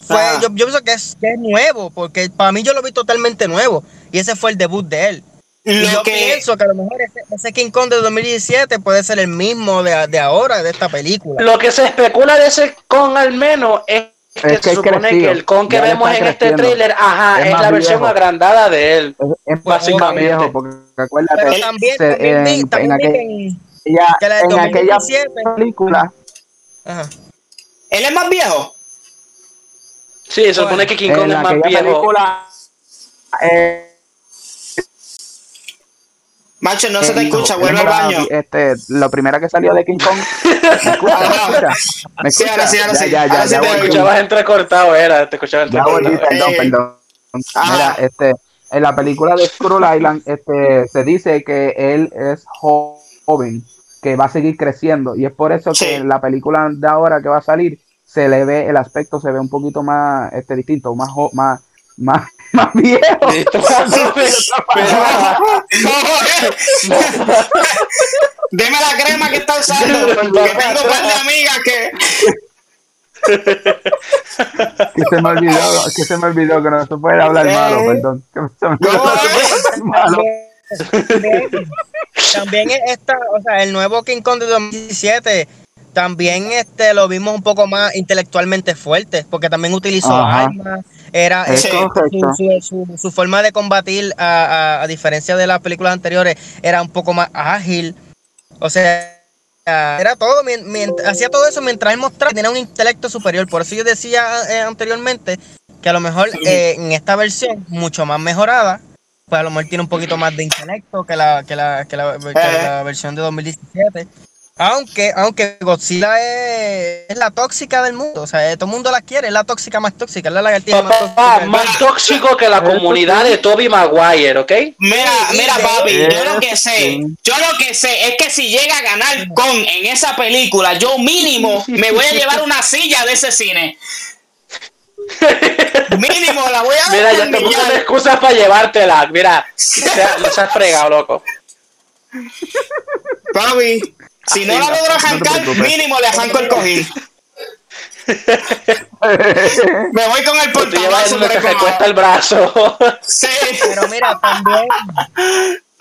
fue, Ah. yo, yo pienso que es, que es nuevo, porque para mí yo lo vi totalmente nuevo, y ese fue el debut de él. Y Lo yo que, pienso que a lo mejor ese, ese King Kong de 2017 puede ser el mismo de, de ahora, de esta película. Lo que se especula de ese con al menos es que Es que se es supone crecido. que el con que Ya vemos en este creciendo. tráiler, ajá, Es es, más la versión viejo. agrandada de él. Es, es Básicamente. viejo, porque acuérdate, Pero Él- también, se- también en, también en aquel- en- ella- que la en aquella 2017. película, Ajá. él es más viejo. Sí, se supone que King Kong en es más viejo. película, eh, Macho, no se te escucha, vuelve al baño. Este, lo primero que salió de King Kong. ¿Me escucha? ¿Me escucha? ¿Me Sí, ahora sí, ahora sí. Ya, ya, Ahora sí ya, ya Te escuchabas entrecortado, era, te escuchabas Ya volví, entrecortado. perdón, Eh, perdón. Ajá. Mira, este, en la película de Skull Island este, se dice que él es jo- joven, que va a seguir creciendo. Y es por eso Sí. que en la película de ahora que va a salir, se le ve, el aspecto se ve un poquito más este, distinto, más, más, más, más viejo. Deme la crema que está usando. Que tengo un par de amigas que. que se me olvidó, que se me olvidó que no se puede hablar Eh. malo, perdón. Que se me olvidó ¿Cómo que no se puede hablar malo. También, también esta, o sea, el nuevo King Kong de 2017 también este lo vimos un poco más intelectualmente fuerte, porque también utilizó Ajá. armas, era Es su, su- su- su forma de combatir a, a- a diferencia de las películas anteriores era un poco más ágil. O sea, era todo, hacía todo eso mientras él mostraba que tenía un intelecto superior. Por eso yo decía eh, anteriormente que a lo mejor eh, en esta versión, mucho más mejorada, pues a lo mejor tiene un poquito más de intelecto que la, que la, que la, que Eh. la versión de 2017. Aunque, aunque Godzilla es, es la tóxica del mundo, o sea, eh, todo el mundo la quiere, es la tóxica más tóxica, es la lagartija más tóxica. Papá, del más mundo. tóxico que la comunidad de Toby Maguire, ¿ok? Mira, mira, papi, yo lo que sé, yo lo que sé es que si llega a ganar con en esa película, yo mínimo me voy a llevar una silla de ese cine. Mínimo la voy a Mira, ya te puse destornillar. excusas para llevártela. Mira, no seas fregado, loco. Papi, si no la logro arrancar, mínimo le arranco el cojín. Me voy con el Tú llevas portazo donde por el te comado. el brazo. Sí. Pero mira, también,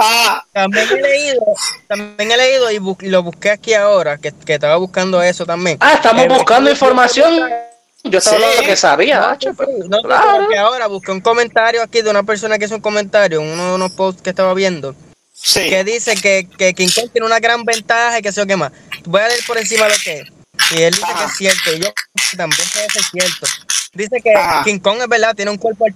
Ah, también he leído, también he leído y, bu- y lo busqué aquí ahora, que, que estaba buscando eso también. Ah, estamos Eh, buscando información. Yo estaba Sí. hablando que sabía, No, pero- sí, no, claro. que ahora busqué un comentario aquí de una persona que hizo un comentario, en uno de unos posts que estaba viendo, sí. que dice que, que King Kong tiene una gran ventaja y que sé yo qué más. Voy a leer por encima lo que es. Y él dice Ajá. que es cierto, y yo también puede ser cierto. Dice que Ajá. King Kong es verdad, tiene un cuerpo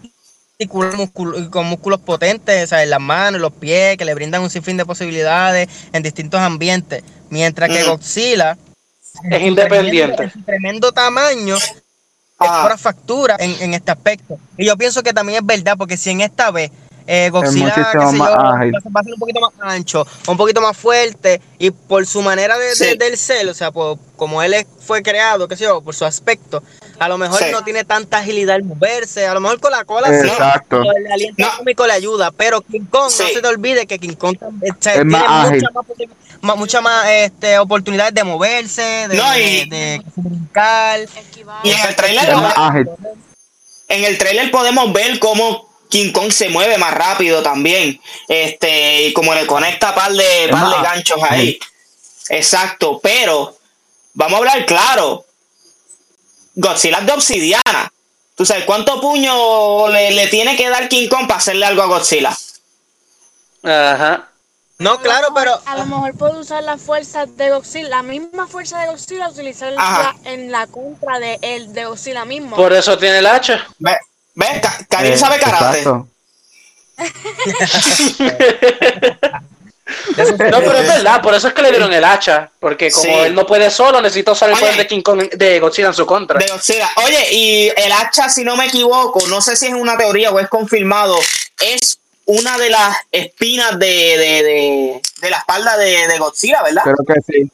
músculo- con músculos potentes, o sea, en las manos, los pies, que le brindan un sinfín de posibilidades en distintos ambientes. Mientras que Ujú. Godzilla Es independiente. tremendo tamaño es pura factura en, en este aspecto. Y yo pienso que también es verdad, porque si en esta vez eh, Godzilla qué sé más yo, ágil. va a ser- un poquito más ancho, un poquito más fuerte, y por su manera de, de- Sí. del ser, o sea, por, como él es- fue creado, qué sé yo, por su aspecto, a lo mejor Sí. no tiene tanta agilidad al moverse, a lo mejor con la cola sí, Exacto. pero el aliento No. cómico le ayuda, pero King Kong, no Sí. se te olvide que King Kong Es tiene más ágil. muchas más, muchas más este, oportunidades de moverse, de, No, de- y- de brincar. Y en el trailer, Es más ágil. en el trailer podemos ver cómo King Kong se mueve más rápido también. Este, y como le conecta par de, par ganchos ahí. Exacto, pero vamos a hablar claro. Godzilla es de obsidiana. ¿Tú sabes cuánto puño le, le tiene que dar King Kong para hacerle algo a Godzilla? Ajá. No, claro, pero A lo mejor puede usar la fuerza de Godzilla, la misma fuerza de Godzilla, utilizarla Ajá. en la contra de, el, de Godzilla mismo. Por eso tiene el hacha. ¿Ves? Ka- Karim Eh, sabe karate. exacto. No, pero es verdad, por eso es que le dieron el hacha. Porque como Sí. él no puede solo, necesita usar el Oye. poder de King Kong de Godzilla en su contra. De Godzilla. Oye, y el hacha, si no me equivoco, no sé si es una teoría o es confirmado, es una de las espinas de, de, de, de la espalda de, de Godzilla, ¿verdad? Creo que sí.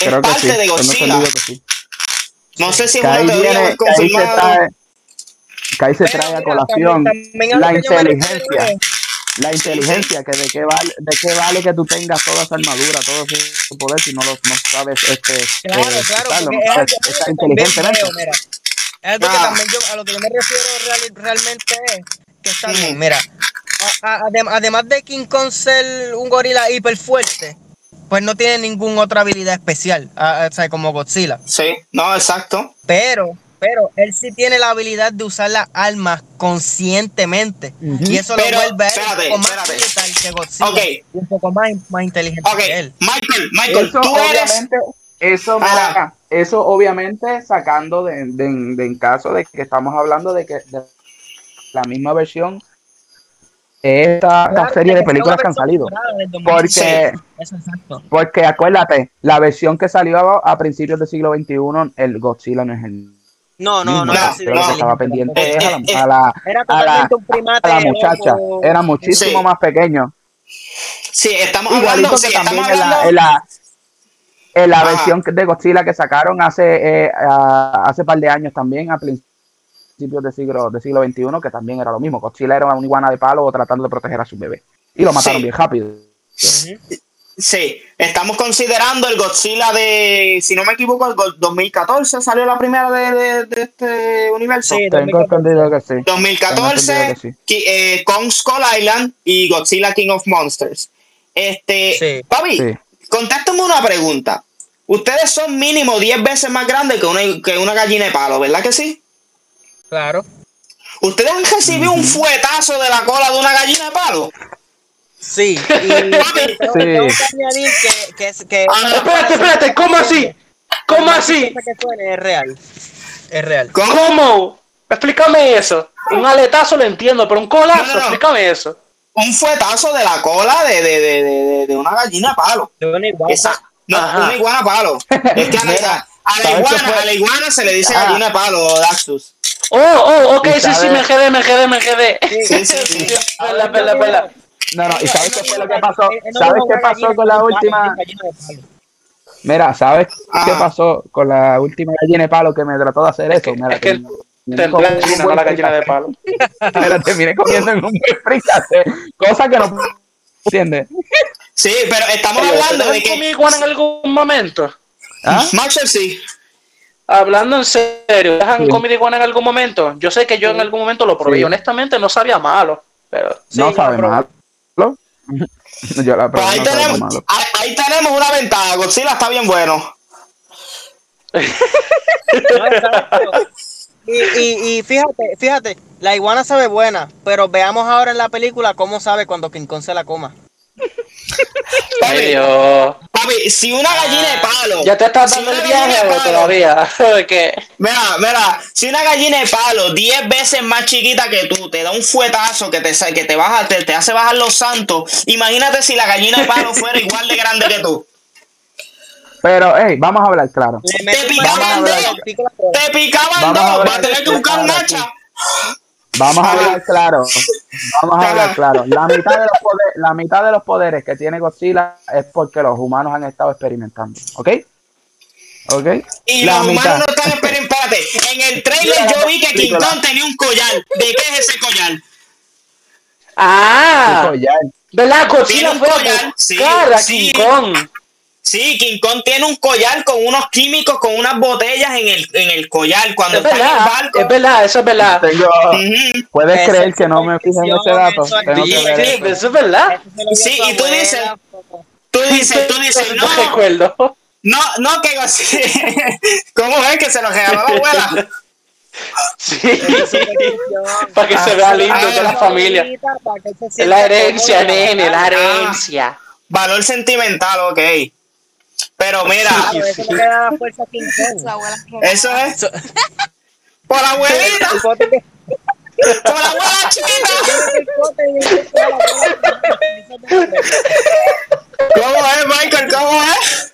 es Creo que parte sí. de Godzilla. entendido que sí. No sé si es una teoría o es que ahí se confirmado. trae, que ahí se Pero trae a colación también- también a la inteligencia. La inteligencia, que de qué vale, de qué vale que tú tengas toda esa armadura, todo ese poder si no lo no sabes este Claro, eh, claro, usarlo, porque no es inteligentemente. mira. Es algo que también yo, a lo que yo me refiero real- realmente es que está Mm. bien, mira. a- a- adem- además de King Kong ser un gorila hiper fuerte, pues no tiene ninguna otra habilidad especial, a- a- o sea, como Godzilla. Sí, no, exacto. Pero, pero él sí tiene la habilidad de usar las armas conscientemente. Y eso Pero, lo vuelve a él espérate, un poco más espérate. brutal que Godzilla. Ok. y un poco más, más inteligente que él. Michael, Michael, Eso tú eres. obviamente, eso, mira, eso obviamente sacando de, de, de en caso de que estamos hablando de que de la misma versión esta Claro, serie de películas que han salido. Porque, 2016. Eso exacto. porque acuérdate, la versión que salió a, a principios del siglo XXI, el Godzilla no es el No, no, no. No, no. era estaba pendiente es a Eh, la, a la, Era a la, totalmente un primate. a la muchacha. Era muchísimo Sí. más pequeño. Sí, estamos Igualito hablando, que sí, también estamos en la, hablando. en la, en la Ajá. versión de Godzilla que sacaron hace eh, a- hace par de años también, a principios del siglo, del siglo XXI, que también era lo mismo. Godzilla era una iguana de palo tratando de proteger a su bebé. Y lo mataron Sí. bien rápido. Ujú. Sí, estamos considerando el Godzilla de, si no me equivoco, el Go- 2014 salió la primera de, de- de este universo. Sí, Tengo entendido que sí. 2014, Tengo entendido que sí. Ki- eh, Kong Skull Island y Godzilla King of Monsters. Este, Sí. papi, Sí. contáctame una pregunta. Ustedes son mínimo 10 veces más grandes que una, que una gallina de palo, ¿verdad que sí? Claro. ¿Ustedes han recibido un fuetazo de la cola de una gallina de palo? Sí. Y Sí. que añadir que, que, que Ah, Espérate, espérate, ¿cómo así? ¿Cómo así? chistosa que suene, es real. Es real. ¿Cómo? Explícame eso. Un aletazo lo entiendo, pero un colazo, No, no, no. explícame eso. Un fuetazo de la cola de, de, de, de, de una gallina palo. De una iguana. Esa, no, Ajá. una iguana palo. Es que a la, a la ¿sabes qué iguana, a la iguana se le dice Ah. gallina palo, Daxus. Oh, oh, ok, ¿Y sí, sí, me quedé, me quedé, me quedé. Sí, sí, sí. Pela, pela, pela. No, no, ¿y sabes qué fue lo que pasó? No ¿Sabes qué pasó con la última? gallina de palo. Mira, ¿sabes qué Ajá. pasó con la última gallina de palo que me trató de hacer eso? Mira, es que comiendo la gallina, no la de palo. La terminé comiendo en un buen fricase, cosa que no entiendes. Sí, pero estamos hablando de ¿ustedes han comido que. iguana en algún momento? ¿Ah? Marshall sí. Hablando en serio, ¿ustedes han Sí. comido iguana en algún momento? Yo sé que yo en algún momento lo probé Sí. y honestamente no sabía malo, pero no Sí, sabe pero- malo. Yo la Pues probé, ahí, tenemos, malo. ahí, ahí tenemos una ventaja. Godzilla está bien bueno. Y fíjate, fíjate, la iguana sabe buena, pero veamos ahora en la película cómo sabe cuando King Kong se la coma. Ay, Papi, Dios. papi, si una gallina de palo. ¿Ya te estás si dando el una gallina viaje palo- todavía? Mira, mira, si una gallina de palo 10 veces más chiquita que tú te da un fuetazo que te, que te, baja, te, te hace bajar los santos, imagínate si la gallina de palo fuera igual de grande que tú. Pero, hey, vamos a hablar claro. Un picaban mano, dedo. le pica la cola. Te picaban Vamos a dos, ver vas a tener que buscar un hacha. Vamos a hablar claro. Vamos a hablar claro. La mitad, de los poderes, la mitad de los poderes que tiene Godzilla es porque los humanos han estado experimentando. ¿Ok? ¿Ok? Y la los mitad. humanos no están esperando. Espérate, en el trailer yo vi que King. Kong tenía un collar. ¿De qué es ese collar? Ah. ¿verdad? Godzilla fue a collar, sí, sí. King Kong. Sí, King Kong tiene un collar con unos químicos, con unas botellas en el, en el collar. Cuando Es está en el verdad, barco. es verdad, eso es verdad. Tengo. ¿Puedes Esa creer que no me fijé en ese dato? eso es Tengo Sí, que eso. eso es verdad. Sí, y tú abuela, dices-. Tú dices, tú dices, No no, recuerdo. no, no, que así. ¿Cómo es que se lo regaló la abuela? Sí. Para que se vea lindo de la familia. la herencia, nene, la Ah. herencia. Valor sentimental, ok. Pero mira, eso es por la abuelita, por la abuela chiquita. el bote y el bote a la abuela. ¿Cómo es, Michael? ¿Cómo es?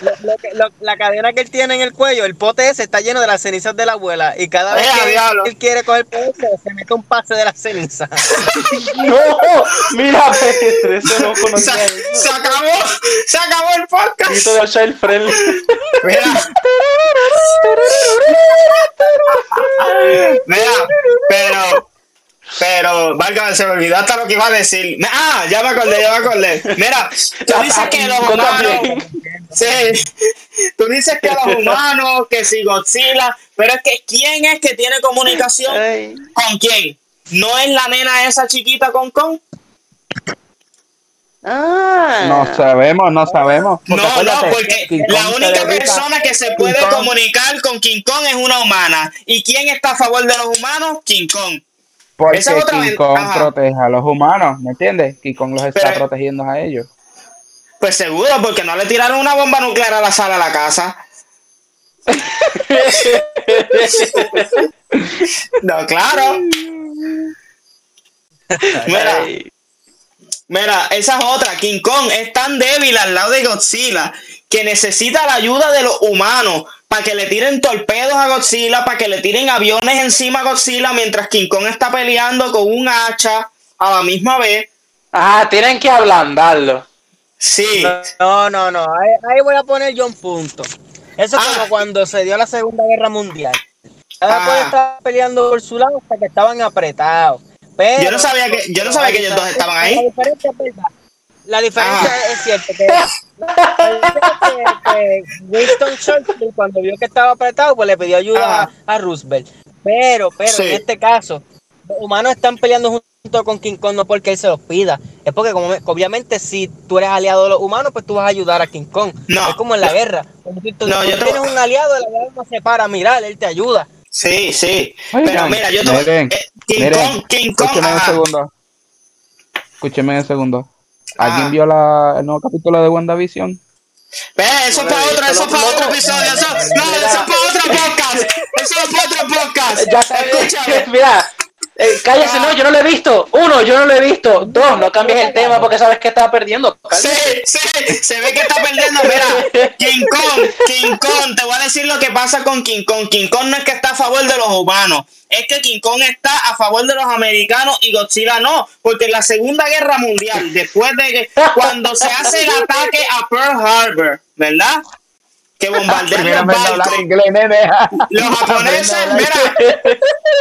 Lo- lo que- lo- la cadena que él tiene en el cuello, el pote ese está lleno de las cenizas de la abuela. Y cada vez que diablo. él quiere coger peso, se mete un pase de las cenizas. No, mira, Pedro, eso no Se, conocía se eso. acabó, se acabó el podcast. De child friendly. Mira. Mira, pero, pero, válgame, se me olvidó hasta lo que iba a decir. Ah, ya me acordé, ya me acordé. Mira, tú dices que los humanos, sí, tú dices que los humanos, que si Godzilla, pero es que ¿quién es que tiene comunicación con quién? ¿No es la nena esa chiquita con Kong? Ah. No sabemos, no sabemos. No, no, porque King la Kong única persona que se puede comunicar con King Kong es una humana. ¿Y quién está a favor de los humanos? King Kong. Porque esa es otra King. Kong protege a los humanos, ¿me entiendes? King Kong los está Pero- protegiendo a ellos. Pues seguro, porque no le tiraron una bomba nuclear a la sala de la casa. No, claro. Mira, mira, esa es otra. King Kong es tan débil al lado de Godzilla que necesita la ayuda de los humanos para que le tiren torpedos a Godzilla, para que le tiren aviones encima a Godzilla mientras King Kong está peleando con un hacha a la misma vez. Ah, tienen que ablandarlo. Sí, No, no, no. Ahí, ahí voy a poner yo un punto. Eso es Ah. como cuando se dio la Segunda Guerra Mundial. Cada Ah. estaba peleando por su lado hasta que estaban apretados. Pero, Yo no sabía que- yo no sabía que ellos dos estaban ahí. La diferencia es verdad. La diferencia Ah. es que, es que- que Winston Churchill cuando vio que estaba apretado pues le pidió ayuda a, a Roosevelt. Pero, pero Sí. en este caso, los humanos están peleando junto con King Kong no porque él se los pida. Es porque como obviamente si tú eres aliado de los humanos, pues tú vas a ayudar a King Kong. No. Es como en la guerra. Cuando tú, No, tú yo te- tienes un aliado, el aliado no se para a mirar, él te ayuda. sí, sí. Oigan, Pero mira, yo te miren, eh, King miren, Kong, King Kong, Escúcheme un segundo. Escúcheme un segundo. Ah. ¿Alguien vio la, el nuevo capítulo de WandaVision? Ve, eso es para otro, eso es para otro episodio, eso, no, eso es para otro podcast, eso es para otro podcast. Ya sabes, Escúchame. mira, eh, cállese, no, yo no lo he visto. Uno, yo no lo he visto. Dos, no cambies el tema porque sabes que estás perdiendo. Sí, sí, se ve que está perdiendo. Mira, King Kong, King Kong, te voy a decir lo que pasa con King Kong. King Kong no es que está a favor de los humanos, es que King Kong está a favor de los americanos y Godzilla no, porque en la Segunda Guerra Mundial, después de que, cuando se hace el ataque a Pearl Harbor, ¿verdad? Que bombardean los barcos. inglés, nene. Los japoneses, mira,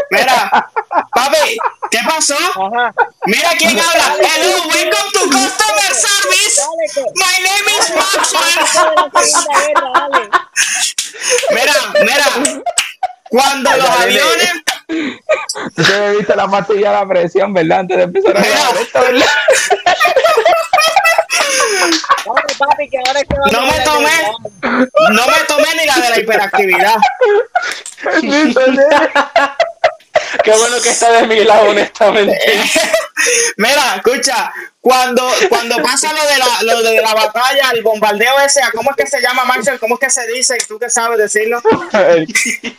mira, papi, ¿qué pasó? Ajá. Mira quién habla. Hello, welcome to customer service. My name is Maxwell. Mira, mira. Cuando los aviones, Tú te bebiste la pastilla de la presión, ¿verdad? Antes de empezar a grabar esto, ¿verdad? Dale, papi, que ahora es que vamos no me tomé, no me tomé ni la de la hiperactividad. Qué bueno que está de mi lado, honestamente. Mira, escucha, cuando, cuando pasa lo de la, lo de la batalla, el bombardeo ese, ¿cómo es que se llama, Marcel? ¿Cómo es que se dice? ¿Tú que sabes decirlo?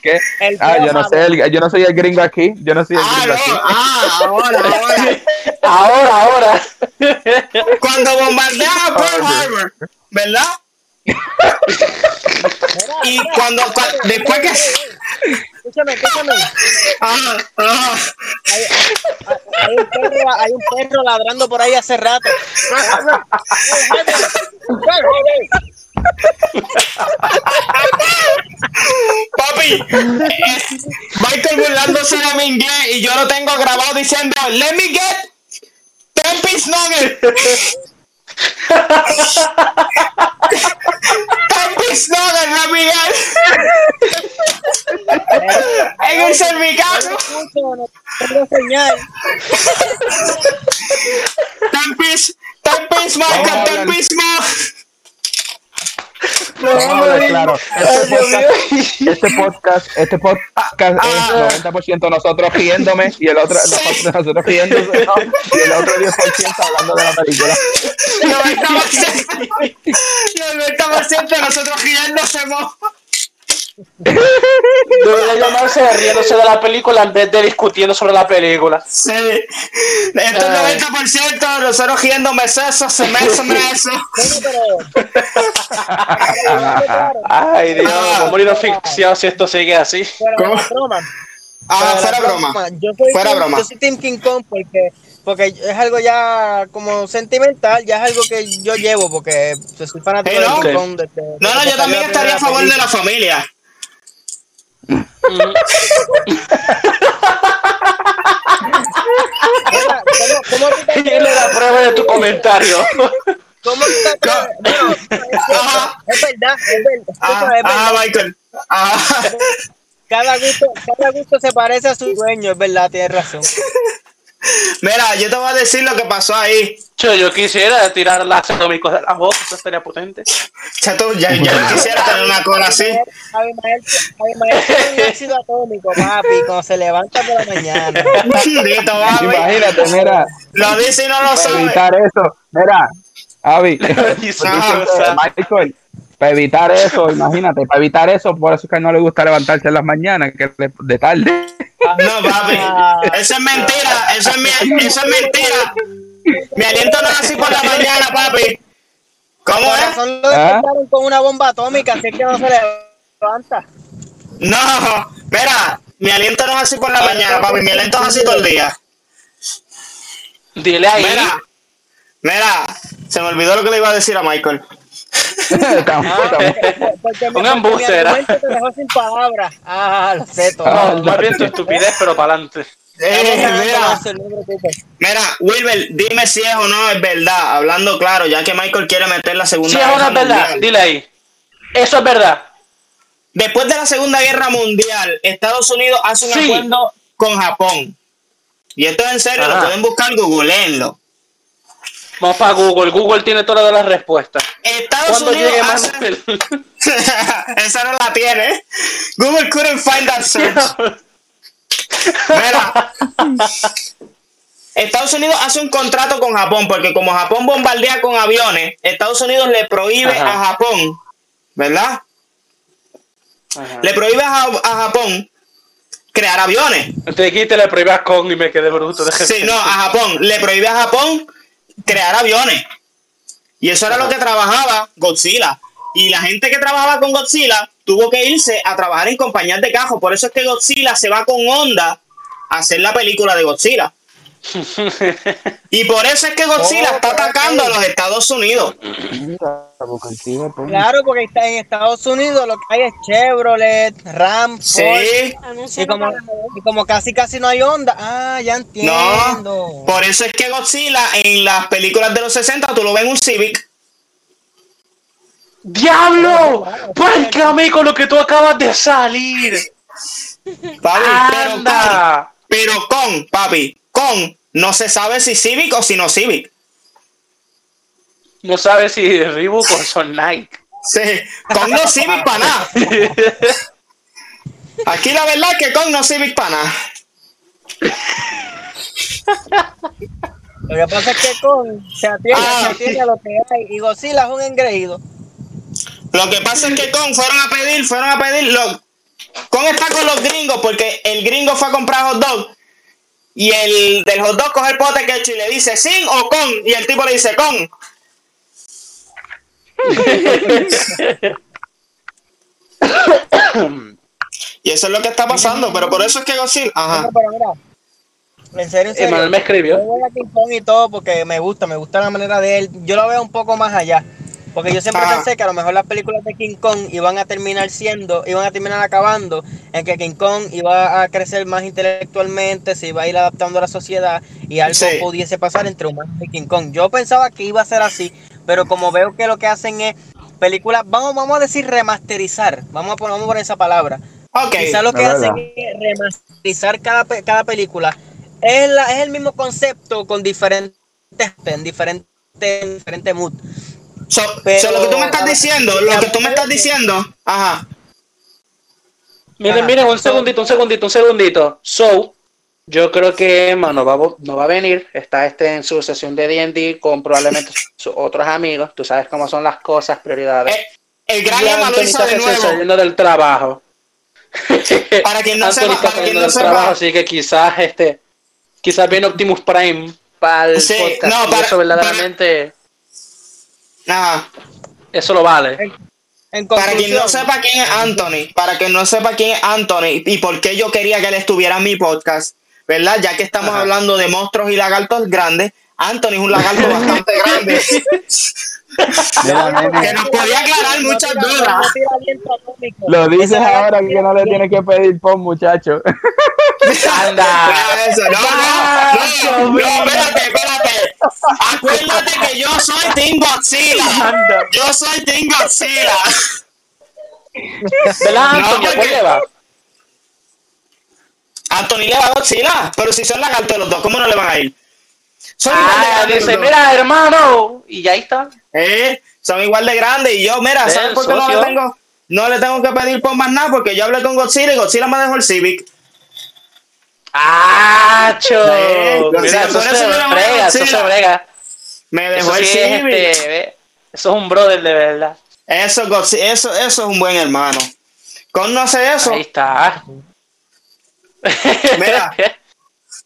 ¿Qué? El Ah, yo no sé, el- yo no soy el gringo aquí. Yo no soy el Ah, gringo no, aquí. ah, ahora, ahora. Ahora, ahora. Cuando bombardean a Pearl Harbor, ¿verdad? Y cuando, cua- después que... Escúchame, escúchame. Ah, ah. Hay, hay un perro, hay un perro ladrando por ahí hace rato. Papi, Michael burlándose de mi inglés y yo lo tengo grabado diciendo, let me get 10 piece nugget. 10 piece nugget, let me get. En el cervical, No no tengo señal. 10 piece, 10 piece Michael, 10 piece more. Vamos a hablar claro. Este podcast, este podcast, este podcast Ah. es 90% nosotros riéndome y el otro nosotros, nosotros riéndose ¿no? y el otro 10% hablando de la película. 90%, 90% nosotros riéndose, mo. Debería llamarse riéndose de la película en vez de discutiendo sobre la película. Sí. Esto Ay. es 90%, nosotros riéndome eso, se me eso, me eso. Bueno, pero Ay, Dios, vamos a asfixiados si esto sigue así. fuera ¿Cómo? de broma. Ah, de fuera broma. Yo soy, Fuera team- broma. yo soy Team King Kong porque, porque es algo ya como sentimental, ya es algo que yo llevo porque soy fanático de no. Kong. desde- No, no, yo también estaría a favor de película. la familia. ¿Cómo, cómo te Tiene la prueba de tu comentario. ¿Cómo te atreves? Bueno, es, es verdad, es verdad. Ah, es ah, verdad. Michael. Ah. Cada gusto, cada gusto se parece a su dueño, es verdad, tienes razón. Mira, yo te voy a decir lo que pasó ahí. Yo, yo quisiera tirar las atómicos de la boca, eso estaría potente. Chato, ya, ya no quisiera tener una cola así. Abimael tiene un ácido atómico, papi, cuando se levanta por la mañana. Dito. Imagínate, mira, Lo dice y no lo sabe. evitar eso, mira, Avi, Michael, para evitar eso, imagínate, para evitar eso, por eso es que no le gusta levantarse en las mañanas, que le- de tarde. No, papi. Eso es mentira. Eso es, mi- eso es mentira. Mi aliento no es así por la mañana, papi. ¿Cómo Por es? lo ¿Ah? con una bomba atómica, así que no se levanta. No, mira, mi aliento no es así por la mañana, papi, mi aliento es así todo el día. Dile ahí. Mira, mira, se me olvidó lo que le iba a decir a Michael. Un mi- embuste, era. te dejó sin palabras. Ah, lo sé todo. No, más bien tu estupidez, pero para adelante. Eh, a- mira, no mira, Wilber, dime si es o no es verdad, hablando claro, ya que Michael quiere meter la segunda Sí, es guerra una verdad. mundial. Dile ahí. Eso es verdad. Después de la Segunda Guerra Mundial, Estados Unidos hace un Sí. acuerdo con Japón. Y esto es en serio, Ajá. lo pueden buscar, googleenlo. Vamos para Google. Google tiene todas las respuestas. Estados Cuando Unidos llegue hace... Manuel. Esa no la tiene. Google couldn't find that search. Mira. Estados Unidos hace un contrato con Japón porque como Japón bombardea con aviones, Estados Unidos le prohíbe Ajá. a Japón, ¿verdad? Ajá. Le prohíbe a, a Japón crear aviones. Te dijiste le prohíbas con y me quedé bruto. Sí, no, a Japón. Le prohíbe a Japón crear aviones. Y eso era lo que trabajaba Godzilla. Y la gente que trabajaba con Godzilla tuvo que irse a trabajar en compañías de cajo. Por eso es que Godzilla se va con Honda a hacer la película de Godzilla. Y por eso es que Godzilla Oh, está atacando a los Estados Unidos. Pues. Claro, porque está en Estados Unidos lo que hay es Chevrolet, Ram, Ford. Sí. Y como, y como casi casi no hay onda, ah, ya entiendo. No. Por eso es que Godzilla en las películas de los 60 tú lo ves en un Civic. ¡Diablo! ¡Párcame con lo que tú acabas de salir! Papi, pero con, pero con, papi, con, no se sabe si Civic o si no Civic. No sabes si Reebok o son Nike. Sí, con no Civic para nada. Aquí la verdad es que con no Civic para nada. Lo que pasa es que con se atiende, Ah. se atiende a lo que hay. Y Godzilla es un engreído. Lo que pasa es que con fueron a pedir, fueron a pedir, lo, con está con los gringos porque el gringo fue a comprar hot dog y el del hot dog coge el pote que y le dice sin o con y el tipo le dice con. y eso es lo que está pasando, pero por eso es que Godzilla, ajá. Pero mira, en serio, en serio. Emanuel me Yo escribió. voy a King Kong y todo porque me gusta, me gusta la manera de él. Yo lo veo un poco más allá. Porque yo siempre Ah. pensé que a lo mejor las películas de King Kong iban a terminar siendo, iban a terminar acabando en que King Kong iba a crecer más intelectualmente, se iba a ir adaptando a la sociedad y algo Sí. pudiese pasar entre humanos y King Kong. Yo pensaba que iba a ser así, pero como veo que lo que hacen es películas, vamos, vamos a decir remasterizar, vamos a poner, vamos a poner esa palabra. Ok. Quizás lo que la hacen verdad. es remasterizar cada, cada película. Es, la, es el mismo concepto con diferentes en diferente, en diferente mood. So, Pero- so lo que tú me estás diciendo, lo que tú me estás diciendo, ajá. Miren, Ajá. miren, un segundito, un segundito, un segundito. So, yo creo que Emma no va, no va a venir. Está este en su sesión de D&D con probablemente sus otros amigos. Tú sabes cómo son las cosas, prioridades. Eh, el gran Emma lo hizo está de nuevo. saliendo del trabajo. Para quien no sepa, está para quien saliendo no del trabajo, sepa. así que quizás este, quizás viene Optimus Prime para el Sí, podcast. no, y para- eso verdaderamente, Ajá. eso lo vale. En Para quien no sepa quién es Anthony, para quien no sepa quién es Anthony y por qué yo quería que él estuviera en mi podcast, ¿verdad? Ya que estamos Ajá. hablando de monstruos y lagartos grandes, Anthony es un lagarto bastante grande que nos podía aclarar muchas dudas. Lo dices ahora que no le tienes que pedir pon, muchacho. Anda. Ah, eso, no, no, no, no, espérate, espérate. Acuérdate que yo soy Team Godzilla. Yo soy Team Godzilla. ¿Verdad, Antonio? ¿Cuál porque- lleva? Anthony le va a Godzilla, pero si son lagartos los dos, ¿cómo no le van a ir? Son igual de Ah, dice, mira, hermano. Y ya está. Eh, son igual de grandes y yo, mira, ¿sabes por qué no le tengo? No le tengo que pedir por más nada porque yo hablé con Godzilla y Godzilla me dejó el Civic. ¡Acho! Sí, Mira, eso eso se brega, eso se brega. Me Eso dejó el Civic. este, eso es un brother de verdad. Eso, eso, eso es un buen hermano. Con no hace eso, Ahí está. Mira.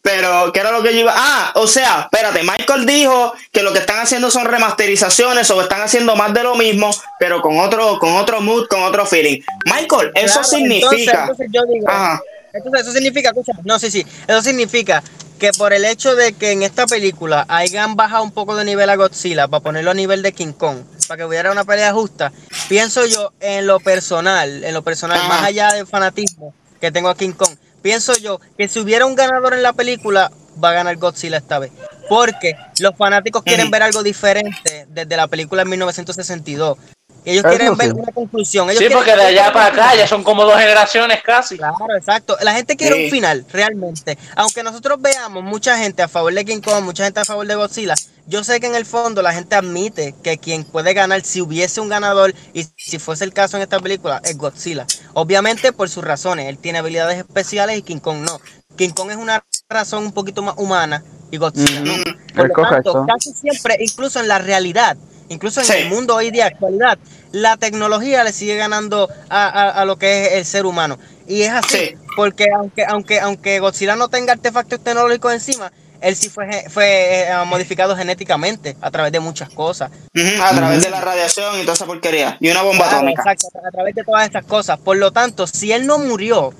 Pero, ¿qué era lo que yo iba? Ah, o sea, espérate, Michael dijo que lo que están haciendo son remasterizaciones o están haciendo más de lo mismo, pero con otro, con otro mood, con otro feeling. Michael, eso Claro, significa. Entonces, entonces yo digo, Ajá. Entonces eso significa, escucha, no, sí, sí, eso significa que por el hecho de que en esta película hayan bajado un poco de nivel a Godzilla para ponerlo a nivel de King Kong, para que hubiera una pelea justa, pienso yo en lo personal, en lo personal, más allá del fanatismo que tengo a King Kong, pienso yo que si hubiera un ganador en la película, va a ganar Godzilla esta vez. Porque los fanáticos quieren ver algo diferente desde la película en 1962. Ellos Eso quieren ver una conclusión. Ellos Sí, quieren- porque de allá para acá ya son como dos generaciones casi. Claro, exacto. La gente quiere Sí. un final, realmente. Aunque nosotros veamos mucha gente a favor de King Kong, mucha gente a favor de Godzilla, yo sé que en el fondo la gente admite que quien puede ganar, si hubiese un ganador, y si fuese el caso en esta película, es Godzilla. Obviamente por sus razones. Él tiene habilidades especiales y King Kong no. King Kong es una razón un poquito más humana y Godzilla no. Ujú. Por lo tanto, casi siempre, incluso en la realidad, incluso en Sí. el mundo hoy día, actualidad, la tecnología le sigue ganando a, a- a lo que es el ser humano. Y es así, Sí. porque aunque, aunque, aunque Godzilla no tenga artefactos tecnológicos encima, él sí fue, fue eh, modificado genéticamente a través de muchas cosas. A través de la radiación y toda esa porquería. Y una bomba Claro, atómica. exacto, a través de todas estas cosas. Por lo tanto, si él no murió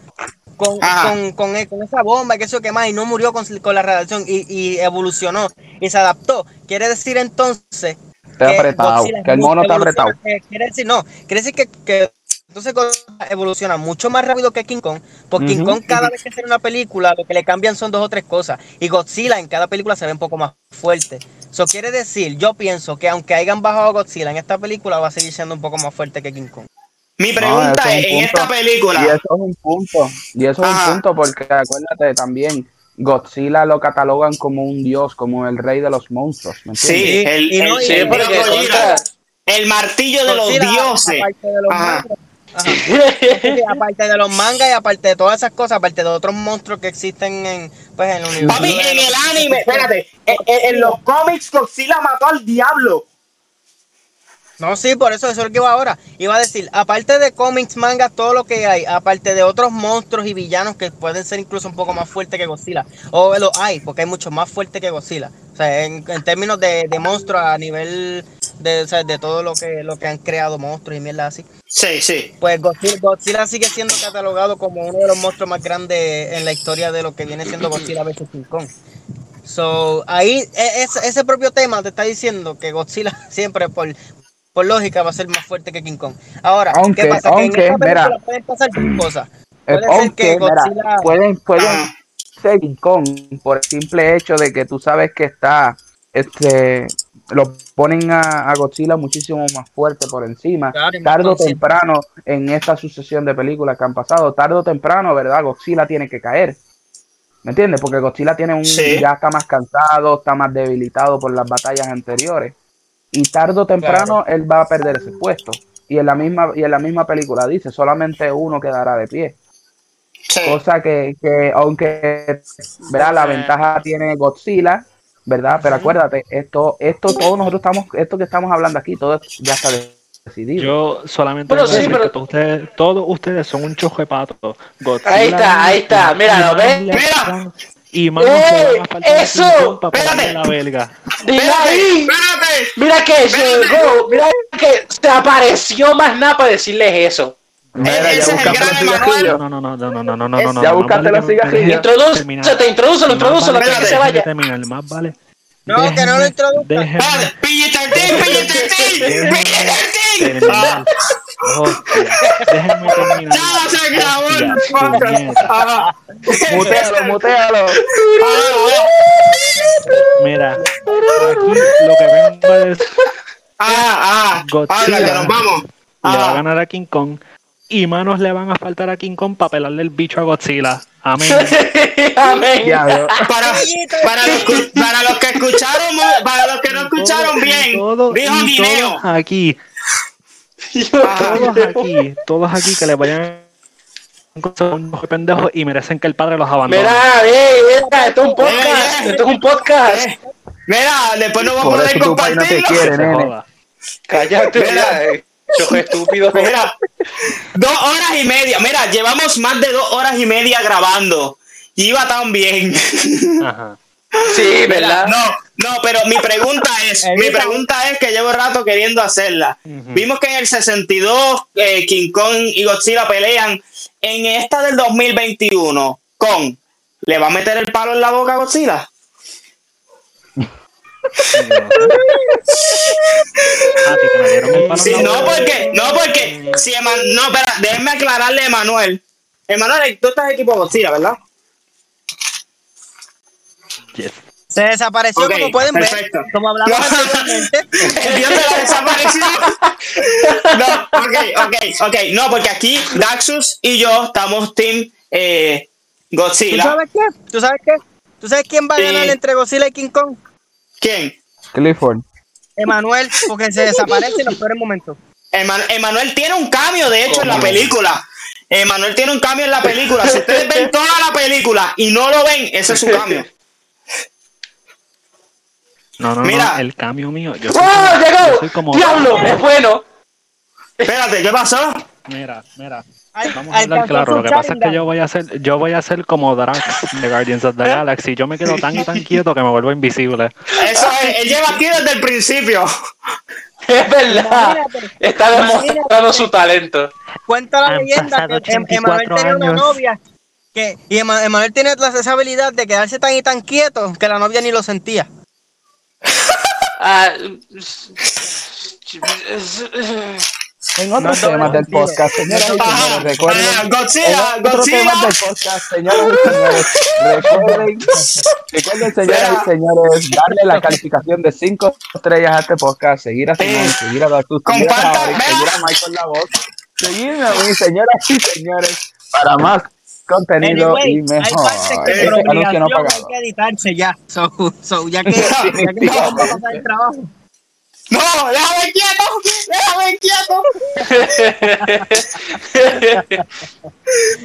con, con, con, e- con esa bomba y que eso que más, y no murió con, con la radiación y, y evolucionó y se adaptó, quiere decir entonces Está apretado, Godzilla es que el mono está apretado. que quiere decir, no, quiere decir que, que entonces Godzilla evoluciona mucho más rápido que King Kong, porque King. Kong cada vez que hace una película, lo que le cambian son dos o tres cosas, y Godzilla en cada película se ve un poco más fuerte. Eso quiere decir, yo pienso que aunque hayan bajado a Godzilla en esta película, va a seguir siendo un poco más fuerte que King Kong. Mi pregunta es en esta película. Y eso es un punto. Y eso es un punto porque acuérdate también, Godzilla lo catalogan como un dios, como el rey de los monstruos. Sí, el, y no, el- el el martillo de los dioses. Aparte de los Ajá. Sí, aparte de los mangas y aparte de todas esas cosas, aparte de otros monstruos que existen en, pues, en el universo. Papi, en el anime, espérate, en, en- en los cómics Godzilla mató al diablo. No, sí, por eso eso es lo que iba ahora. Iba a decir, aparte de cómics, mangas, todo lo que hay, aparte de otros monstruos y villanos que pueden ser incluso un poco más fuertes que Godzilla. O lo hay, porque hay mucho más fuerte que Godzilla. O sea, en, en términos de, de monstruos a nivel de, o sea, de todo lo que, lo que han creado monstruos y mierda así. Sí, sí. Pues Godzilla, Godzilla sigue siendo catalogado como uno de los monstruos más grandes en la historia de lo que viene siendo Godzilla vs. King Kong. So, ahí, e- ese, ese propio tema te está diciendo que Godzilla siempre, por, por lógica, va a ser más fuerte que King Kong. Ahora, Aunque- ¿qué pasa? aunque, que en mira. pueden pasar dos cosas. Eh, ser aunque, que mira, Godzilla... pueden, pueden Ajá. ser King Kong por el simple hecho de que tú sabes que está, este, lo ponen a, a Godzilla muchísimo más fuerte por encima. Claro, Tarde o temprano, en esta sucesión de películas que han pasado, tarde o temprano, ¿verdad? Godzilla tiene que caer. ¿Me entiendes? Porque Godzilla tiene un, Sí. ya está más cansado, está más debilitado por las batallas anteriores. Y tarde o temprano él va a perder ese puesto. Y en la misma, y en la misma película dice, solamente uno quedará de pie. sí. Cosa que, que aunque ¿verdad? la ventaja tiene Godzilla, ¿verdad? Pero acuérdate, esto, esto, todos nosotros estamos, esto que estamos hablando aquí, todo ya está decidido. Yo solamente a sí, decir pero- que todos ustedes, todos ustedes son un chojo de pato. Godzilla Ahí está, ahí está, mira, ¿lo ves? Mira. Y más ¡Ey! ¡Eso! Espérate. la belga. Dile Espérate, ahí. espérate. Mira que llegó, mira que se apareció más nada para decirles eso. Mira, ese es ya el buscaste gran los Emanuel. cigajillos. No, no, no, no, no, no, no, no, no, no. Ya buscaste los que me dejes cigajillos. Introdúcete, introdúcelo, introdúcelo antes que se vaya. terminar, más vale. No, que no lo Déjenme- introduzca. déjenme Espérate, PG-13, PG-13, PG-13. terminar. Hostia, déjenme terminar. Ya se grabó el podcast. Mutealo, mutealo. Mira, aquí lo que vengo decir Ah, ah, Godzilla. que nos vamos. le va a Ah, ganar a King Kong y manos le van a faltar a King Kong para pelarle el bicho a Godzilla. Amén. Amén. Para, para, los, para los que escucharon, para los que no escucharon bien, todo- dijo Guineo. todos todos aquí, todos aquí que le vayan con un ojo de pendejo y merecen que el padre los abandone. Mira, eh, mira, esto es un podcast, esto es un podcast. Mira, después no vamos a Por eso no compartirlo. quiere, nene. Cállate, Mira. eh, estúpido. Mira, dos horas y media. Mira, llevamos más de dos horas y media grabando. iba tan bien. Ajá. Sí, ¿verdad? No, no, pero mi pregunta es, mi pregunta es que llevo rato queriendo hacerla. Vimos que en el 62 eh, King Kong y Godzilla pelean. En esta del 2021, Kong, ¿le va a meter el palo en la boca a Godzilla? Ah, Sí, no porque, no porque, si Eman- no, espera, déjenme aclararle a Emanuel. Emanuel, tú estás equipo Godzilla, ¿verdad? Yes. Se desapareció, como pueden perfecto. ver. Como hablamos anteriormente. El dios de la desaparición. No, ok, ok, ok. No, porque aquí Daxus y yo estamos Team eh, ¿Tú Godzilla. sabes qué? ¿Tú sabes qué? ¿Tú sabes quién va a ganar entre Godzilla y King Kong? ¿Quién? Clifford. Emanuel, porque se desaparece en los peores momentos. Eman- Emanuel tiene un cambio, de hecho, en la película. Emanuel tiene un cambio en la película. Si ustedes ven toda la película y no lo ven, ese es su cambio. No, no, Mira. no, el cambio mío. Yo soy ¡Oh, como, yo llegó! soy como ¡Diablo! ¡Es bueno! Espérate, ¿qué pasó? Mira, mira. Vamos a hablar claro. Lo que pasa es que yo voy a hacer, yo voy a ser como Drax de Guardians of the Galaxy. Yo me quedo tan y tan quieto que me vuelvo invisible. Eso es, él lleva aquí desde el principio. Es verdad. Imagínate, Está demostrando su talento. Cuenta la Han leyenda que Em- Emanuel 84 tenía una novia que, y Ema- Emanuel tiene esa habilidad de quedarse tan y tan quieto que la novia ni lo sentía. Ah, En otros No, temas no, del podcast, señoras y Ajá, señores, recuerden. En Godzilla, otros Godzilla. temas del podcast, señoras y señores, recuerden, recuerden, señoras y señores, darle la calificación de 5 estrellas a este podcast, seguir a Simón, Eh, seguir a Datus, seguir a compartan, Javi, vea. seguir a Michael La Voz, seguirme a mí, señoras y señores, para más contenido Anyway, y hay mejor. partes que por Ese anuncio no hay que editarse ya. So, so, ya que, ya que No. vamos a pasar el trabajo. No, déjame quieto, déjame quieto.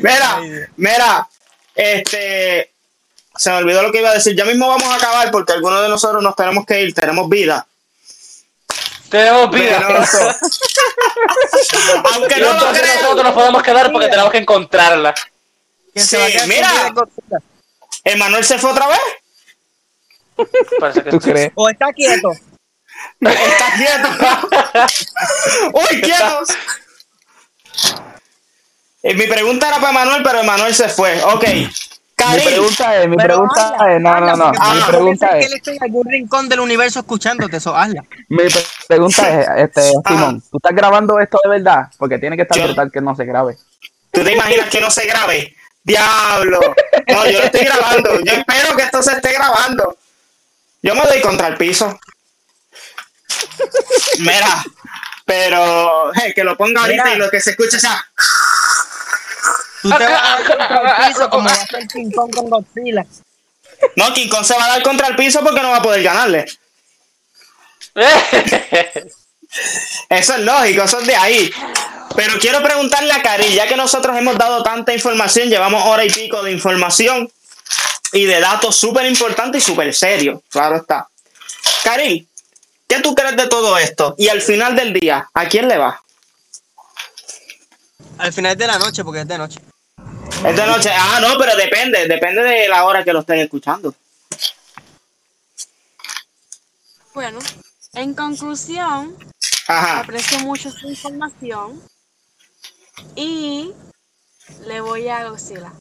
Mira, mira, este, se me olvidó lo que iba a decir. Ya mismo vamos a acabar porque algunos de nosotros nos tenemos que ir, tenemos vida. tenemos vida. Aunque Y no lo nosotros nos podemos quedar porque tenemos que encontrarla. ¿Quién Sí, se va a quedar mira. Emanuel se fue otra vez. Parece que ¿Tú crees? O está quieto. Está quieto. Uy, quietos. Eh, mi pregunta era para Emanuel, pero Emanuel se fue. Ok. Mi pregunta es, mi Pero pregunta hazla, es, no, no, hazla, no, Ah, mi pregunta ser que es, él esté en algún rincón del universo escuchándote, eso hazla. Mi pre- pregunta es, este, Simón, ¿tú estás grabando esto de verdad? Porque tiene que estar Yo- brutal que no se grabe. ¿tú te imaginas que no se grabe? Diablo. No, yo lo estoy grabando. Yo espero que esto se esté grabando. Yo me doy contra el piso. Mira, pero que lo ponga ahorita Mira. y lo que se escucha sea. Tú te vas a dar contra el piso como va a hacer King Kong con Godzilla. No, King Kong se va a dar contra el piso porque no va a poder ganarle. Eso es lógico, eso es de ahí. Pero quiero preguntarle a Cari, ya que nosotros hemos dado tanta información, llevamos hora y pico de información y de datos súper importantes y súper serios, claro está. Cari, ¿qué tú crees de todo esto? Y al final del día, ¿a quién le va? Al final de la noche, porque es de noche. Es de noche. Ah, no, pero depende, depende de la hora que lo estén escuchando. Bueno, en conclusión, Ajá. aprecio mucho su información y le voy a Godzilla.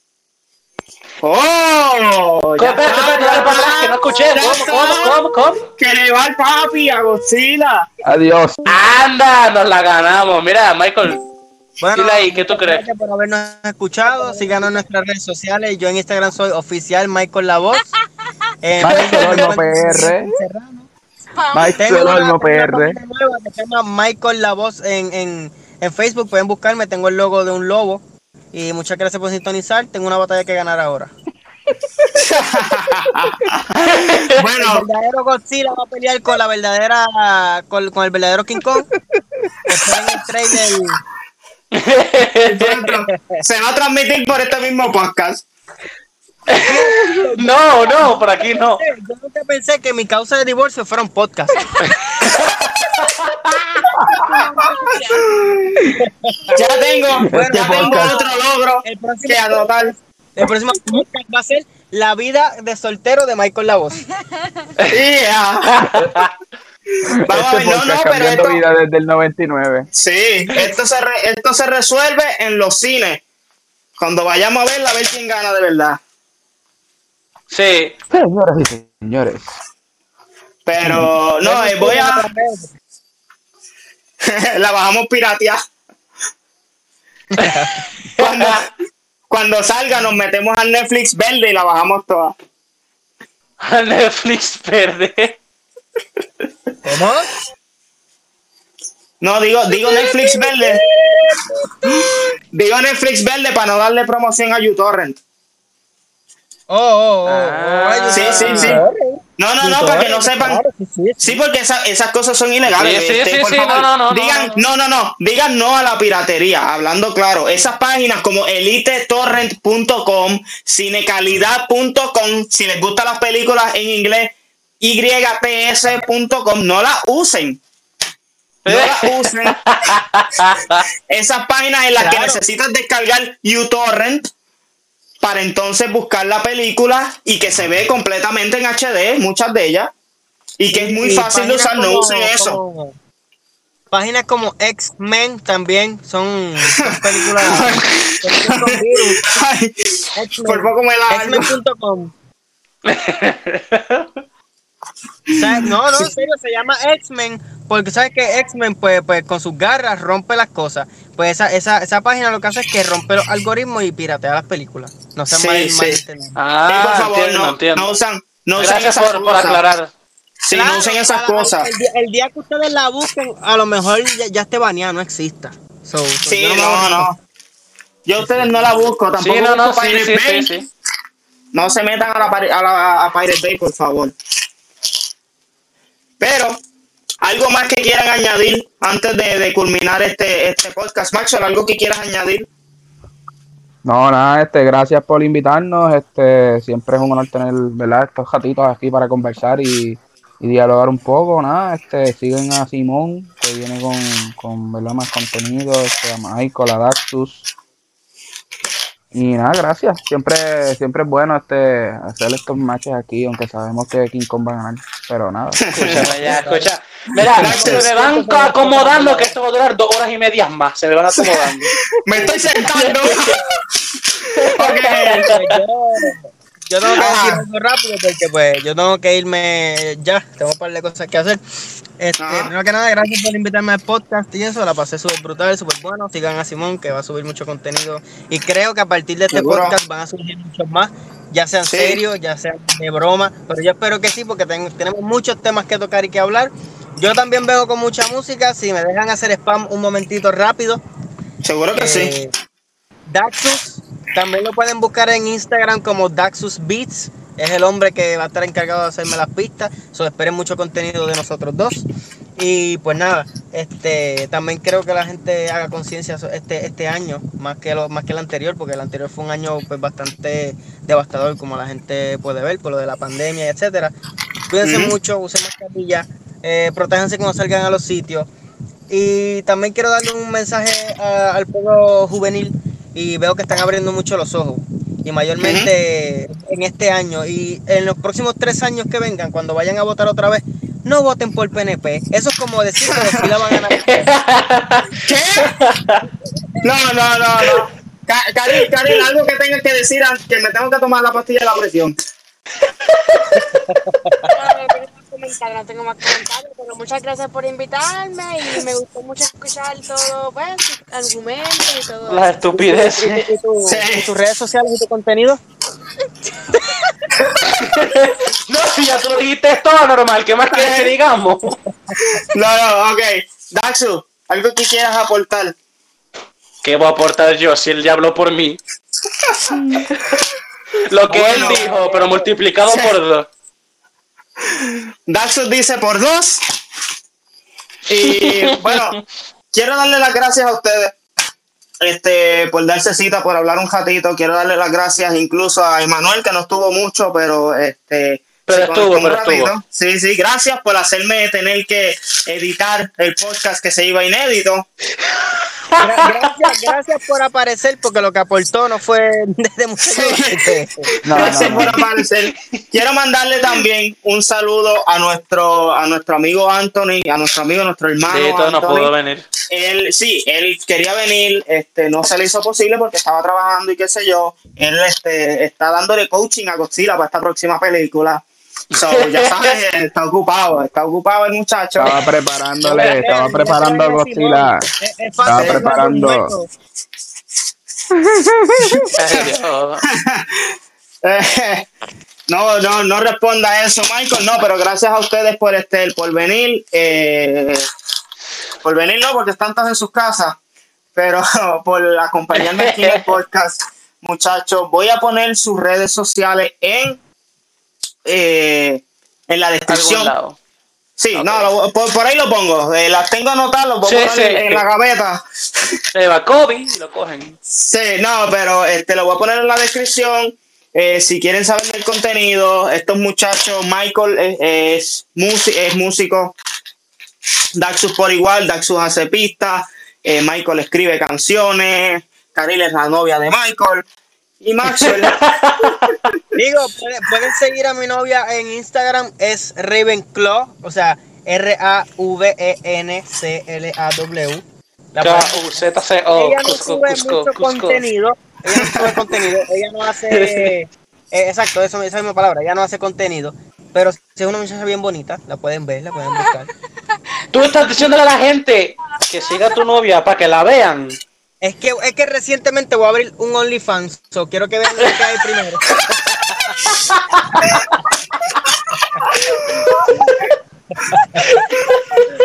¡Oh! ya está, que no escuché. ¿Cómo, cómo, cómo, cómo? Que le va al papi a Godzilla. Adiós. Anda, nos la ganamos. Mira, Michael, dile ahí, ¿qué tú crees? gracias por habernos escuchado. Síganos en nuestras redes sociales. Yo en Instagram soy oficial Michael La Voz. En Michael PR. Serrano. Michael PR. página nueva que se llama Michael La Voz en, en, en Facebook. Pueden buscarme. Tengo el logo de un lobo. Y muchas gracias por sintonizar. Tengo una batalla que ganar ahora. El Bueno, verdadero Godzilla va a pelear con la verdadera. con, con el verdadero King Kong. Esperen el trailer. se va a transmitir por este mismo podcast. No, no, por aquí no. Yo nunca pensé que mi causa de divorcio fuera un podcast. Ya tengo, Bueno, ya tengo podcast. otro logro El próximo que anotar. El próximo podcast va a ser La vida de soltero de Michael La Voz. Yeah. Vamos a Este ver, no, no, pero esto, vida desde el 99. sí, esto se, re- esto se resuelve en los cines. Cuando vayamos a verla, a ver quién gana de verdad. Sí. Señoras y señores. Pero, no, eh, voy a. la bajamos piratear. cuando, cuando salga, nos metemos al Netflix verde y la bajamos toda. Netflix verde. ¿Cómo? No, digo, digo Netflix verde. Digo Netflix verde para no darle promoción a uTorrent. Oh, oh, oh. Ah. oh, Sí, sí, sí. No, no, no, para que no sepan. Claro, sí, sí, sí. Sí, porque esa- esas cosas son ilegales. Sí, sí, este, sí, por sí, favor, no, no, no, digan, no, no, no, digan no a la piratería, hablando claro. Esas páginas como elitetorrent.com, cinecalidad.com, si les gustan las películas en inglés, yps.com, no las usen. No las usen. Esas páginas en las que necesitas descargar uTorrent para entonces buscar la película y que se ve completamente en HD, muchas de ellas, y que es muy fácil de usar, no usen eso. como- Páginas como X-Men también son, son películas por poco me la. X-Men.com. O sea, no, no, en serio, se llama X-Men porque sabes que X-Men pues, pues con sus garras rompe las cosas. Pues esa, esa, esa página lo que hace es que rompe los algoritmos y piratea las películas. No sean Sí, mal, sí. malentendidos. Sí, Ah, por favor, entiendo, no, entiendo. no usan, no Gracias esas por, por cosas. aclarar. Sí, Claro, no usen esas cosas. El, día- el día que ustedes la busquen, a lo mejor ya, ya esté baneada, no exista. So, so Sí, yo no, a- no. Yo ustedes no la busco, tampoco Sí, no, no, busco sí, Pirate sí, sí, Bay. sí. No se metan a la, a la a Pirate Bay, por favor. Pero, algo más que quieran añadir antes de, de culminar este, este podcast. Maxwell, algo que quieras añadir. No, nada, este, gracias por invitarnos. Este, siempre es un honor tener, ¿verdad? Estos ratitos aquí para conversar y, y dialogar un poco, nada. Este, siguen a Simón, que viene con, con ¿verdad? más contenido, este, a Michael, a Daxus. Y nada, gracias. Siempre, siempre es bueno este hacer estos matches aquí, aunque sabemos que King Kong va a ganar. Pero nada. Escucha, ya, escucha. Mira, se me van acomodando que esto va a durar dos horas y media más. Se me van acomodando. Me estoy sentando. Ok. Yo, tengo que decir algo rápido porque pues yo tengo que irme ya, tengo un par de cosas que hacer. Este, primero que nada, gracias por invitarme al podcast y eso, la pasé súper brutal, súper bueno. Sigan a Simón que va a subir mucho contenido y creo que a partir de este Seguro. podcast van a surgir muchos más, ya sean Sí. serios, ya sean de broma, pero yo espero que sí porque ten- tenemos muchos temas que tocar y que hablar. Yo también vengo con mucha música, si me dejan hacer spam un momentito rápido. Seguro que sí. Eh, Daxus, también lo pueden buscar en Instagram como Daxus Beats. Es el hombre que va a estar encargado de hacerme las pistas. So, esperen mucho contenido de nosotros dos. Y pues nada, este también creo que la gente haga conciencia este, este año, más que lo, más que el anterior, porque el anterior fue un año pues bastante devastador, como la gente puede ver, por lo de la pandemia, etcétera. Cuídense mucho, usen mascarilla, eh, protéjanse cuando salgan a los sitios. Y también quiero darle un mensaje a- al pueblo juvenil y veo que están abriendo mucho los ojos. Y mayormente en este año y en los próximos tres años que vengan, cuando vayan a votar otra vez, no voten por PNP. Eso es como decir que Godzilla va a ganar. ¿Qué? No, no, no, no. Karil, Karil, algo que tengas que decir antes que me tengo que tomar la pastilla de la presión. Comentarios, no tengo más comentarios, pero muchas gracias por invitarme y me gustó mucho escuchar todo, pues, tus argumentos y todo. Las estupideces. ¿Y, tu- Sí. y tus redes sociales y tu contenido? No, si ya tú lo dijiste es todo normal. ¿Qué más quieres que digamos? No, no, ok. Daxu, algo que quieras aportar. ¿Qué voy a aportar yo si él ya habló por mí? Lo que Bueno. él dijo, pero multiplicado por dos. Daxus dice por dos. Y bueno, quiero darle las gracias a ustedes este, por darse cita, por hablar un ratito. Quiero darle las gracias incluso a Emanuel, que no estuvo mucho, pero este. Pero estuvo, pero estuvo. Sí, sí, gracias por hacerme tener que editar el podcast que se iba inédito. Gra- gracias, gracias por aparecer, porque lo que aportó no fue de mucho. No, Gracias no, por aparecer. Quiero mandarle también un saludo a nuestro, a nuestro amigo Anthony, a nuestro amigo, nuestro hermano. Sí, todo no pudo venir. Él, sí, él quería venir, este, no se le hizo posible porque estaba trabajando y qué sé yo. Él este, está dándole coaching a Godzilla para esta próxima película. So, ya sabes, está ocupado, está ocupado el muchacho. Estaba preparándole, estaba preparando a Godzilla. Es, es Estaba preparando. Eh, no, no, no responda a eso, Michael. No, pero gracias a ustedes por este, por venir. eh, por venir, no, porque están todos en sus casas, pero por acompañarme aquí en el podcast, muchachos. Voy a poner sus redes sociales en, eh, en la descripción. Sí, no, lo- por, por ahí lo pongo. eh, las tengo anotadas, voy a Sí, en, en la gaveta. Se va Kobe y lo cogen. Sí, no, pero este lo voy a poner en la descripción. Eh, si quieren saber del contenido, estos muchachos, Michael es, es, músi- es músico, Daxus por igual, Daxus hace pistas, eh, Michael escribe canciones, Caril es la novia de Michael y Maxwell. Digo, pueden, pueden seguir a mi novia en Instagram, es Ravenclaw, o sea, E R-A-V-E-N-C-L-A-W. La pueden- K-U-Z-C-O. ella no sube mucho contenido, ella no sube contenido, ella no hace, eh, exacto, eso, esa misma palabra, ella no hace contenido, pero si es una muchacha bien bonita, la pueden ver, la pueden buscar. Tú estás diciéndole a la gente que siga a tu novia para que la vean. Es que, es que recientemente voy a abrir un OnlyFans, so quiero que vean lo que hay primero.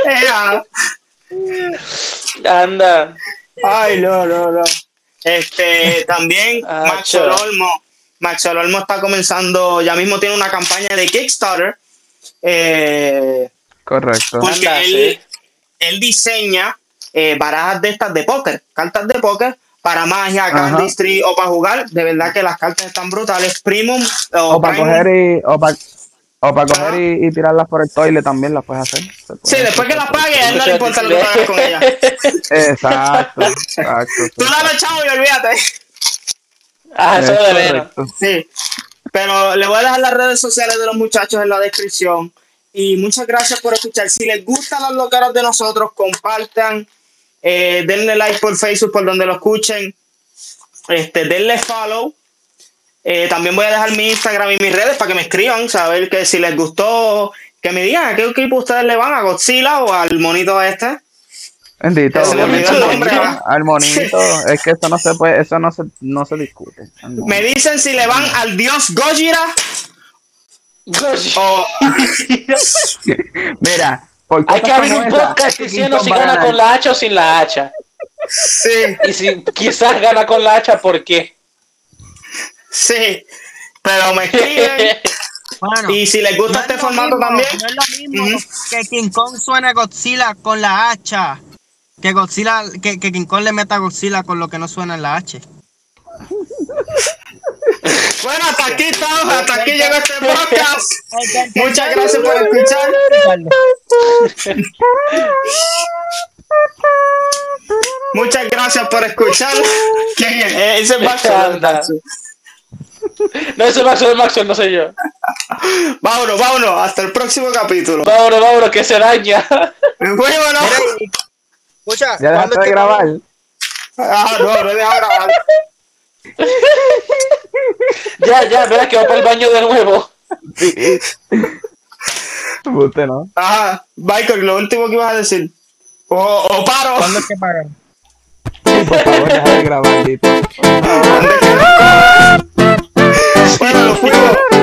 Ea. Anda. Ay, no, no, no. Este, también Ah, chao. Olmo. Está comenzando, ya mismo tiene una campaña de Kickstarter. Eh, Correcto. porque Anda, él, sí. él diseña eh, barajas de estas de póker, cartas de póker para magia, Ajá. cardistry o para jugar. De verdad que las cartas están brutales. Primum o, O para coger y, o para, o para coger y, y tirarlas por el toile también las puedes hacer. Puede Sí, después que las pague, a él no le importa lo que hagas con ella. Exacto, exacto. Tú dale chavo y olvídate. Ah, eso Es de correcto. Sí, pero le voy a dejar las redes sociales de los muchachos en la descripción. Y muchas gracias por escuchar. Si les gustan los locaros de nosotros, compartan, eh, denle like por Facebook por donde lo escuchen, este, denle follow. Eh, también voy a dejar mi Instagram y mis redes para que me escriban, saber que si les gustó, que me digan a qué equipo ustedes le van, a Godzilla o al monito este. Bendito, nombre, ¿verdad? al monito, es que eso no se puede, eso no se, no se discute. Me dicen si le van al dios Gojira Gosh. o Mira, Hay que abrir un podcast diciendo si gana con la hacha o sin la hacha. sí. Y si quizás gana con la hacha, ¿por qué? Sí, pero me escriben. Bueno, y si les gusta no este es formato mismo, también, No es lo mismo que King Kong suene a Godzilla con la hacha. Que Godzilla, que, que King Kong le meta a Godzilla con lo que no suena en la H. bueno, hasta aquí estamos, hasta aquí llegó este podcast. Muchas gracias por escuchar. Muchas gracias por escuchar. ¿Quién es? Eh, Ese es Maxwell. No, ese es Maxwell, Maxwell, no sé yo. Vámonos, vámonos. Hasta el próximo capítulo. Vámonos, vámonos, que se daña. Vámonos. Escucha, Ya ¿cuándo dejaste de grabar. Ah, no, no he dejado grabar. Ya, ya, verás que va para el baño de nuevo. Sí. Usted no. Ajá, Michael, lo último que ibas a decir. O, o paro. ¿Cuándo es que pagan? Por favor, deja de grabar. Bueno, nos fuimos.